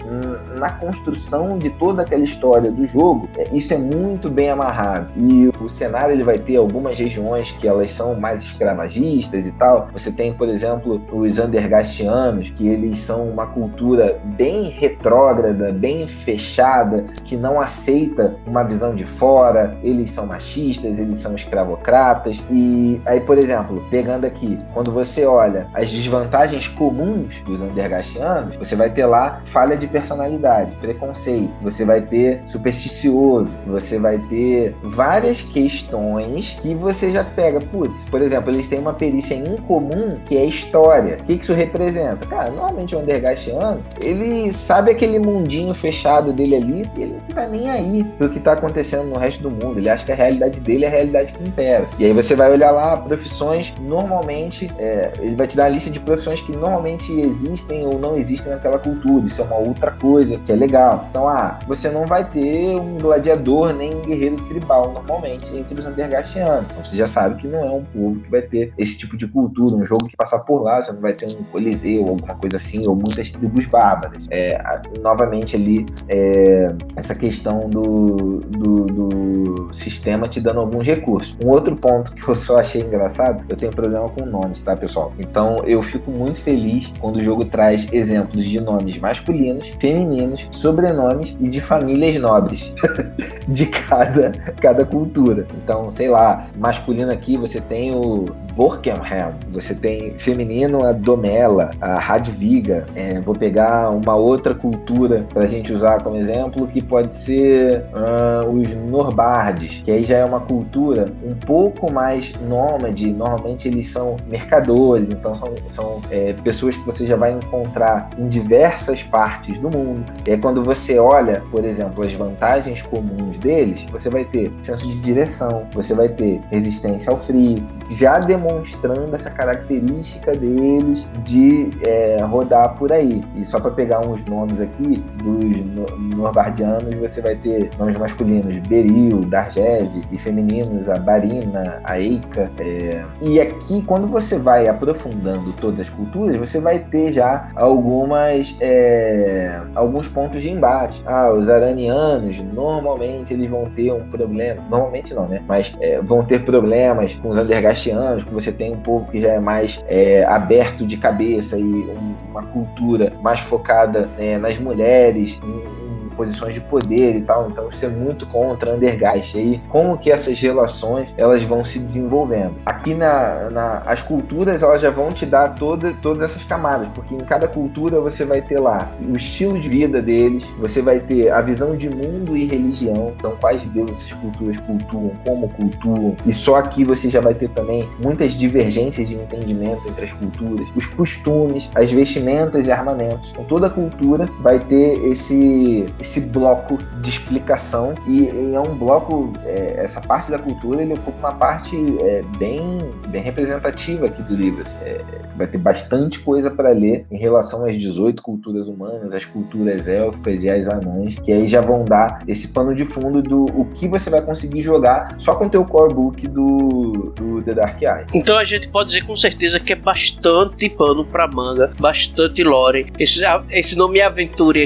na construção de toda aquela história do jogo, é, isso é muito bem amarrado. E o cenário ele vai ter algumas regiões que elas são mais escravagistas e tal. Você tem, por exemplo, os Andergastianos, que eles são uma cultura bem retrógrada, bem fechada, que não aceita uma visão de fora, eles são machistas, eles são escravocratas. E aí, por exemplo, pegando aqui, quando você olha as desvantagens comuns dos Andergastianos, você vai ter lá falha de personalidade, preconceito, você vai ter supersticioso, você vai ter várias questões que você já pega. Putz, por exemplo, eles têm uma perícia incomum que é história. O que isso representa? Cara, normalmente o Andergastiano, ele sabe aquele mundinho fechado dele ali e ele não tá nem aí pro que tá acontecendo no resto do mundo. Ele acha que a realidade dele é a realidade que impera. E aí você vai olhar lá profissões, normalmente, é, ele vai te dar a lista de profissões que normalmente existem ou não existem naquela cultura. Isso é uma outra coisa que é legal. Então, ah, você não vai ter um gladiador nem um guerreiro tribal normalmente entre os Andergastianos. Então você já sabe que não é um povo que vai ter esse tipo de cultura. Um jogo que passar por lá, você não vai ter um coliseu ou alguma coisa assim, ou muitas tribos bárbaras. É, novamente ali, é, essa questão do, do, do, sistema te dando alguns recursos. Um outro ponto que eu só achei engraçado, eu tenho problema com nomes, tá, pessoal? Então eu fico muito feliz quando jogo traz exemplos de nomes masculinos, femininos, sobrenomes e de famílias nobres de cada, cada cultura. Então, sei lá, masculino aqui você tem o Borkenham, você tem feminino a Domela, a Radviga. É, vou pegar uma outra cultura para a gente usar como exemplo, que pode ser uh, os Norbardes, que aí já é uma cultura um pouco mais nômade. Normalmente eles são mercadores, então são, são é, pessoas que você já vai encontrar em diversas partes do mundo. E aí, quando você olha, por exemplo, as vantagens comuns deles, você vai ter senso de direção, você vai ter resistência ao frio, já demonstrando essa característica deles de é, rodar por aí. E só para pegar uns nomes aqui dos norbardianos, você vai ter nomes masculinos Beril, Darjev e femininos a Barina, a Eika. É... E aqui, quando você vai aprofundando todas as culturas, você vai ter já algumas é... alguns pontos de embate. Ah, os aranianos normalmente eles vão ter um problema, normalmente não, né? Mas é, vão ter problemas com os andergastianos, que você tem um povo que já é mais é, aberto de cabeça e um, uma cultura mais focada né, nas mulheres, em, posições de poder e tal, então isso é muito contra Undergeist. E aí, como que essas relações elas vão se desenvolvendo? Aqui na, na as culturas elas já vão te dar toda, todas essas camadas, porque em cada cultura você vai ter lá o estilo de vida deles, você vai ter a visão de mundo e religião, então quais deuses essas culturas cultuam, como cultuam, e só aqui você já vai ter também muitas divergências de entendimento entre as culturas, os costumes, as vestimentas e armamentos. Então toda cultura vai ter esse esse bloco de explicação e, e é um bloco, é, essa parte da cultura ele ocupa uma parte é, bem, bem representativa aqui do livro. Assim, é, você vai ter bastante coisa para ler em relação às 18 culturas humanas, as culturas élficas e as anãs, que aí já vão dar esse pano de fundo do o que você vai conseguir jogar só com o teu core book do, do The Dark Eye. Então a gente pode dizer com certeza que é bastante pano para manga, bastante lore. Esse, esse nome é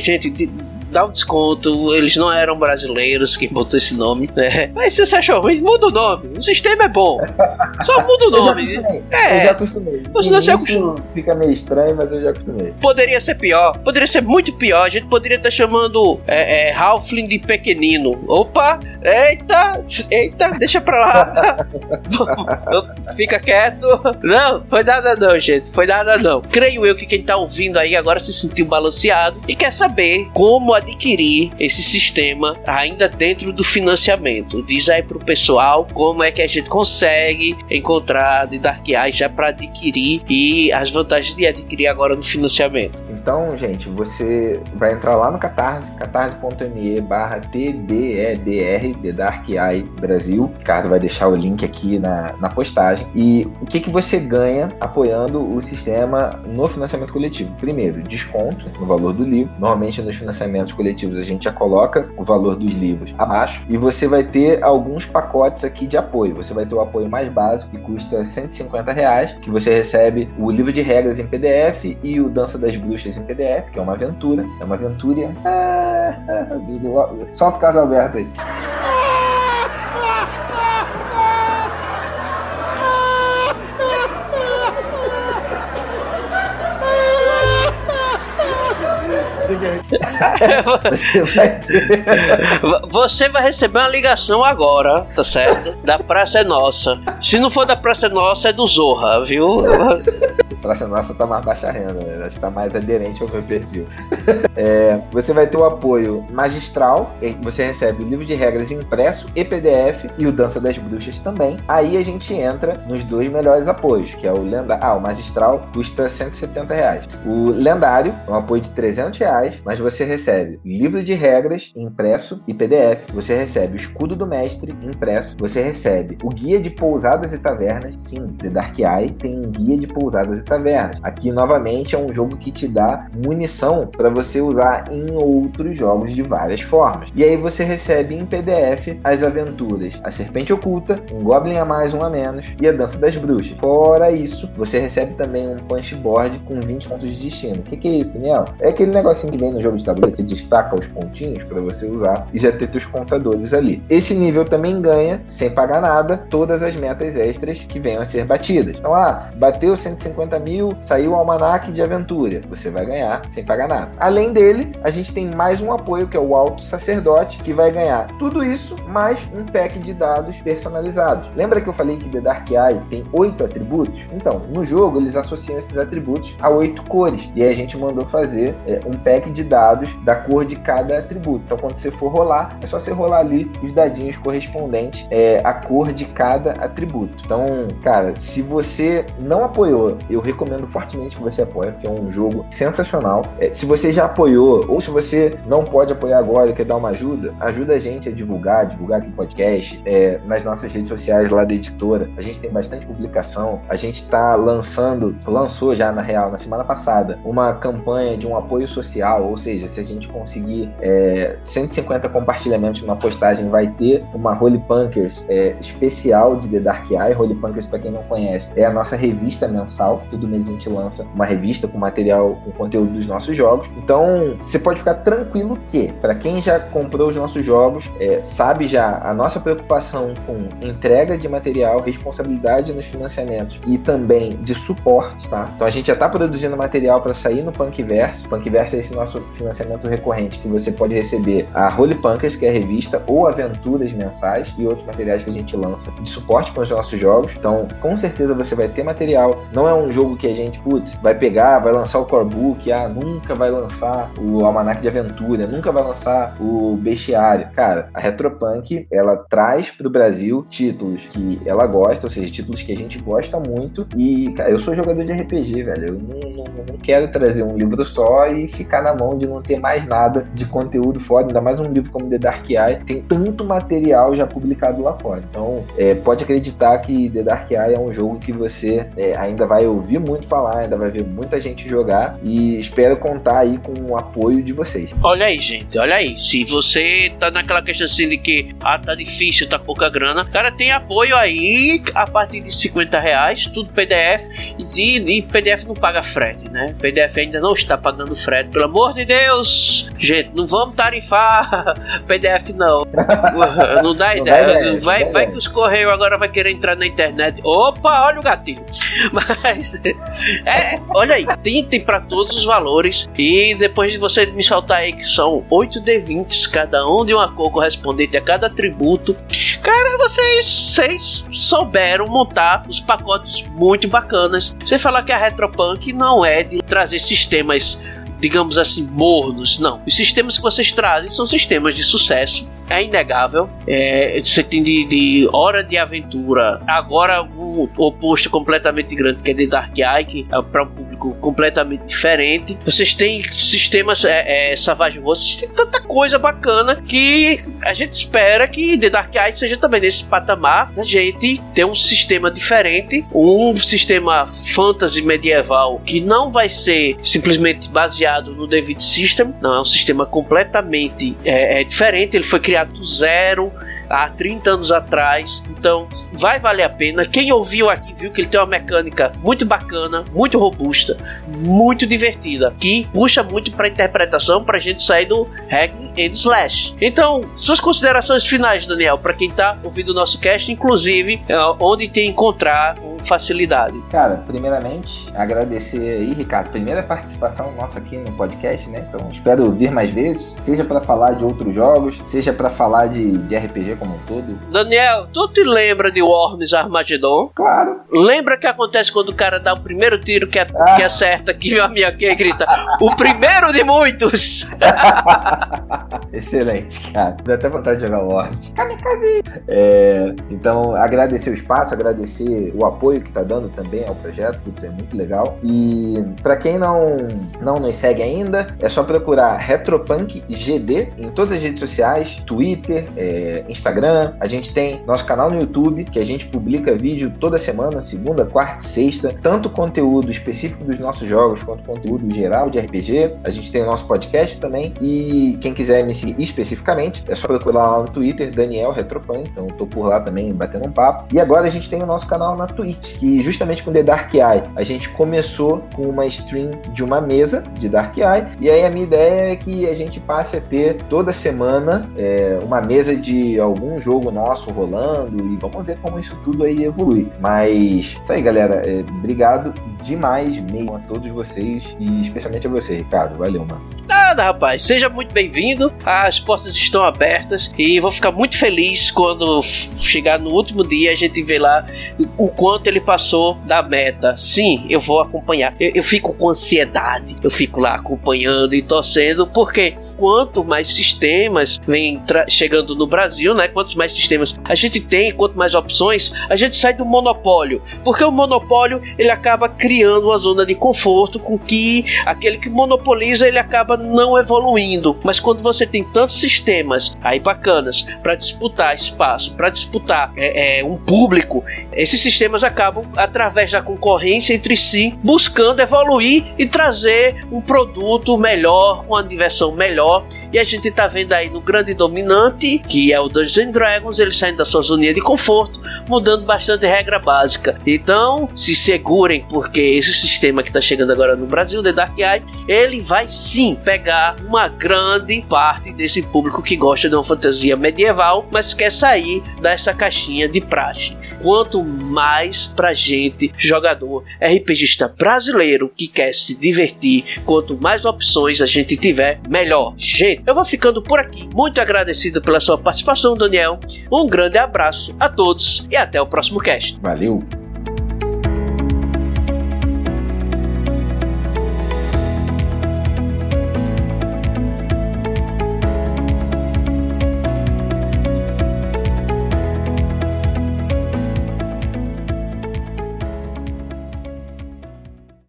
gente dá um desconto. Eles não eram brasileiros que botou esse nome, né? Mas se você achou ruim, muda o nome. O sistema é bom. Só muda o nome. eu já acostumei. É. Eu já acostumei. Você não se acostumou. Fica meio estranho, mas eu já acostumei. Poderia ser pior. Poderia ser muito pior. A gente poderia estar chamando é, é, Halfling de pequenino. Opa! Eita! Eita! Deixa pra lá. Fica quieto. Não, foi nada não, gente. Foi nada não. Creio eu que quem tá ouvindo aí agora se sentiu balanceado e quer saber como a adquirir esse sistema ainda dentro do financiamento. Diz aí pro pessoal como é que a gente consegue encontrar de Dark Eye já para adquirir e as vantagens de adquirir agora no financiamento. Então, gente, você vai entrar lá no Catarse, catarse.me barra TDEDR, The Dark Eye Brasil. O Ricardo vai deixar o link aqui na, na postagem. E o que, que você ganha apoiando o sistema no financiamento coletivo? Primeiro, desconto no valor do livro. Normalmente nos financiamentos financiamentos coletivos, a gente já coloca o valor dos livros abaixo e você vai ter alguns pacotes aqui de apoio. Você vai ter o apoio mais básico, que custa 150 reais, que você recebe o livro de regras em PDF e o Dança das Bruxas em PDF, que é uma aventura. É uma aventura. Ah, ah, ah solta o caso aberto aí. Você, vai ter... você vai receber uma ligação agora, tá certo? Da Praça é Nossa. Se não for da Praça é Nossa, é do Zorra, viu? Praça Nossa tá mais baixa renda, né? Acho que tá mais aderente ao meu perfil. É, você vai ter o apoio magistral, você recebe o livro de regras impresso e PDF e o Dança das Bruxas também. Aí a gente entra nos dois melhores apoios, que é o lendário. Ah, o magistral custa 170 reais. O lendário é um apoio de 300 reais, mas você recebe livro de regras impresso e PDF. Você recebe o escudo do mestre impresso. Você recebe o guia de pousadas e tavernas. Sim, The Dark Eye tem um guia de pousadas e tavernas. Aqui novamente é um jogo que te dá munição para você usar em outros jogos de várias formas. E aí você recebe em PDF as aventuras A Serpente Oculta, um Goblin a mais, um a menos e a Dança das Bruxas. Fora isso, você recebe também um punch board com 20 pontos de destino. O que, que é isso, Daniel? É aquele negocinho que vem no jogo de tabuleiro que você destaca os pontinhos para você você usar e já ter seus contadores ali. Esse nível também ganha, sem pagar nada, todas as metas extras que venham a ser batidas. Então, ah, bateu 150 mil, saiu o almanac de aventura. Você vai ganhar sem pagar nada. Além dele, a gente tem mais um apoio que é o Alto Sacerdote, que vai ganhar tudo isso mais um pack de dados personalizados. Lembra que eu falei que The Dark Eye tem oito atributos? Então, no jogo eles associam esses atributos a oito cores. E aí a gente mandou fazer é, um pack de dados da cor de cada atributo. Então, quando você for rolar, é só você rolar ali os dadinhos correspondentes é, à cor de cada atributo. Então, cara, se você não apoiou, eu recomendo fortemente que você apoie, porque é um jogo sensacional. É, se você já apoiou, ou se você não pode apoiar agora e quer dar uma ajuda, ajuda a gente a divulgar, divulgar aqui o podcast, é, nas nossas redes sociais lá da editora. A gente tem bastante publicação. A gente está lançando, lançou já na real, na semana passada, uma campanha de um apoio social, ou seja, se a gente conseguir é, 150 compartilhamentos numa postagem, vai ter uma Holy Punkers é, especial de The Dark Eye. Holy Punkers, para quem não conhece, é a nossa revista mensal. Todo mês a gente lança uma revista com material, com conteúdo dos nossos jogos. Então, você pode ficar tranquilo que, para quem já comprou os nossos jogos, é, sabe já a nossa preocupação com entrega de material, responsabilidade nos financiamentos e também de suporte, tá? Então a gente já está produzindo material para sair no Punkverso. Punkverso é esse nosso financiamento recorrente que você pode receber a Holy Punkers, que é a revista, ou aventuras mensais e outros materiais que a gente lança de suporte para os nossos jogos. Então, com certeza você vai ter material. Não é um jogo que a gente, putz, vai pegar, vai lançar o core book, ah, nunca vai lançar o almanac de aventura, nunca vai lançar o bestiário. Cara, a Retropunk, ela traz para o Brasil títulos que ela gosta, ou seja, títulos que a gente gosta muito. E, cara, eu sou jogador de RPG, velho. Eu não, não, não quero trazer um livro só e ficar na mão de não ter mais nada de conteúdo fora, mais um livro como The Dark Eye. Tem tanto material já publicado lá fora. Então, é, pode acreditar que The Dark Eye é um jogo que você é, ainda vai ouvir muito falar, ainda vai ver muita gente jogar e espero contar aí com o apoio de vocês. Olha aí, gente, olha aí. Se você tá naquela questão assim de que ah, tá difícil, tá pouca grana, cara, tem apoio aí a partir de 50 reais, tudo PDF e, e PDF não paga frete, né? PDF ainda não está pagando frete, pelo amor de Deus! Gente, não vamos tarifar PDF não. não dá ideia. Não ideia vai, vai que os Correios agora vai querer entrar na internet. Opa, olha o gatilho. Mas, é, olha aí, tem, tem para todos os valores. E depois de você me soltar aí que são 8 D20, cada um de uma cor correspondente a cada atributo. Cara, vocês, vocês souberam montar os pacotes muito bacanas. Você falar que a Retropunk não é de trazer sistemas digamos assim, mornos. Não. Os sistemas que vocês trazem são sistemas de sucesso. É inegável. É, você tem de, de, hora de aventura. Agora, um oposto completamente grande, que é de Dark que é para um público completamente diferente. Vocês têm sistemas é, é, Savage Worlds. Vocês têm tanta coisa bacana que a gente espera que The Dark Eye seja também nesse patamar. A gente ter um sistema diferente. Um sistema fantasy medieval que não vai ser simplesmente baseado baseado no David System, não é um sistema completamente é, é diferente, ele foi criado do zero há 30 anos atrás. Então, vai valer a pena. Quem ouviu aqui viu que ele tem uma mecânica muito bacana, muito robusta, muito divertida, que puxa muito para interpretação para a gente sair do hack and slash. Então, suas considerações finais, Daniel, para quem está ouvindo o nosso cast, inclusive é, onde tem encontrar com facilidade. Cara, primeiramente, agradecer aí, Ricardo, primeira participação nossa aqui no podcast, né? Então, espero vir mais vezes, seja para falar de outros jogos, seja para falar de, de RPG como um todo. Daniel, tu te lembra de Worms Armageddon? Claro. Lembra que acontece quando o cara dá o primeiro tiro que, ah. que acerta, que a minha que grita, o primeiro de muitos! Excelente, cara. Dá até vontade de jogar Worms. Kamikaze! É, então, agradecer o espaço, agradecer o apoio que tá dando também ao projeto, que é muito legal. E para quem não, não nos segue ainda, é só procurar Retropunk GD em todas as redes sociais, Twitter, é, Instagram, Instagram, a gente tem nosso canal no YouTube, que a gente publica vídeo toda semana, segunda, quarta e sexta, tanto conteúdo específico dos nossos jogos quanto conteúdo geral de RPG. A gente tem o nosso podcast também. E quem quiser me seguir especificamente, é só procurar lá no Twitter, Daniel Retropan. Então tô por lá também batendo um papo. E agora a gente tem o nosso canal na Twitch, que justamente com The Dark Eye, a gente começou com uma stream de uma mesa de Dark Eye. E aí a minha ideia é que a gente passe a ter toda semana é, uma mesa de algum jogo nosso rolando e vamos ver como isso tudo aí evolui. Mas isso aí, galera. É, obrigado demais mesmo a todos vocês e especialmente a você, Ricardo. Valeu, mano. Nada, rapaz. Seja muito bem-vindo. As portas estão abertas e vou ficar muito feliz quando chegar no último dia a gente vê lá o quanto ele passou da meta. Sim, eu vou acompanhar. Eu, eu fico com ansiedade. Eu fico lá acompanhando e torcendo porque quanto mais sistemas vem chegando no Brasil, né? Quantos mais sistemas a gente tem, quanto mais opções, a gente sai do monopólio. Porque o monopólio ele acaba criando uma zona de conforto com que aquele que monopoliza ele acaba não evoluindo. Mas quando você tem tantos sistemas aí bacanas para disputar espaço, para disputar é, é, um público, esses sistemas acabam através da concorrência entre si buscando evoluir e trazer um produto melhor, uma diversão melhor. E a gente está vendo aí no grande dominante, que é o Dungeons Dragons, ele saindo da sua zona de conforto, mudando bastante regra básica. Então, se segurem, porque esse sistema que está chegando agora no Brasil, The Dark Eye, ele vai sim pegar uma grande parte desse público que gosta de uma fantasia medieval, mas quer sair dessa caixinha de praxe. Quanto mais pra gente, jogador RPGista brasileiro que quer se divertir, quanto mais opções a gente tiver, melhor. Gente, eu vou ficando por aqui. Muito agradecido pela sua participação, Daniel. Um grande abraço a todos e até o próximo cast. Valeu!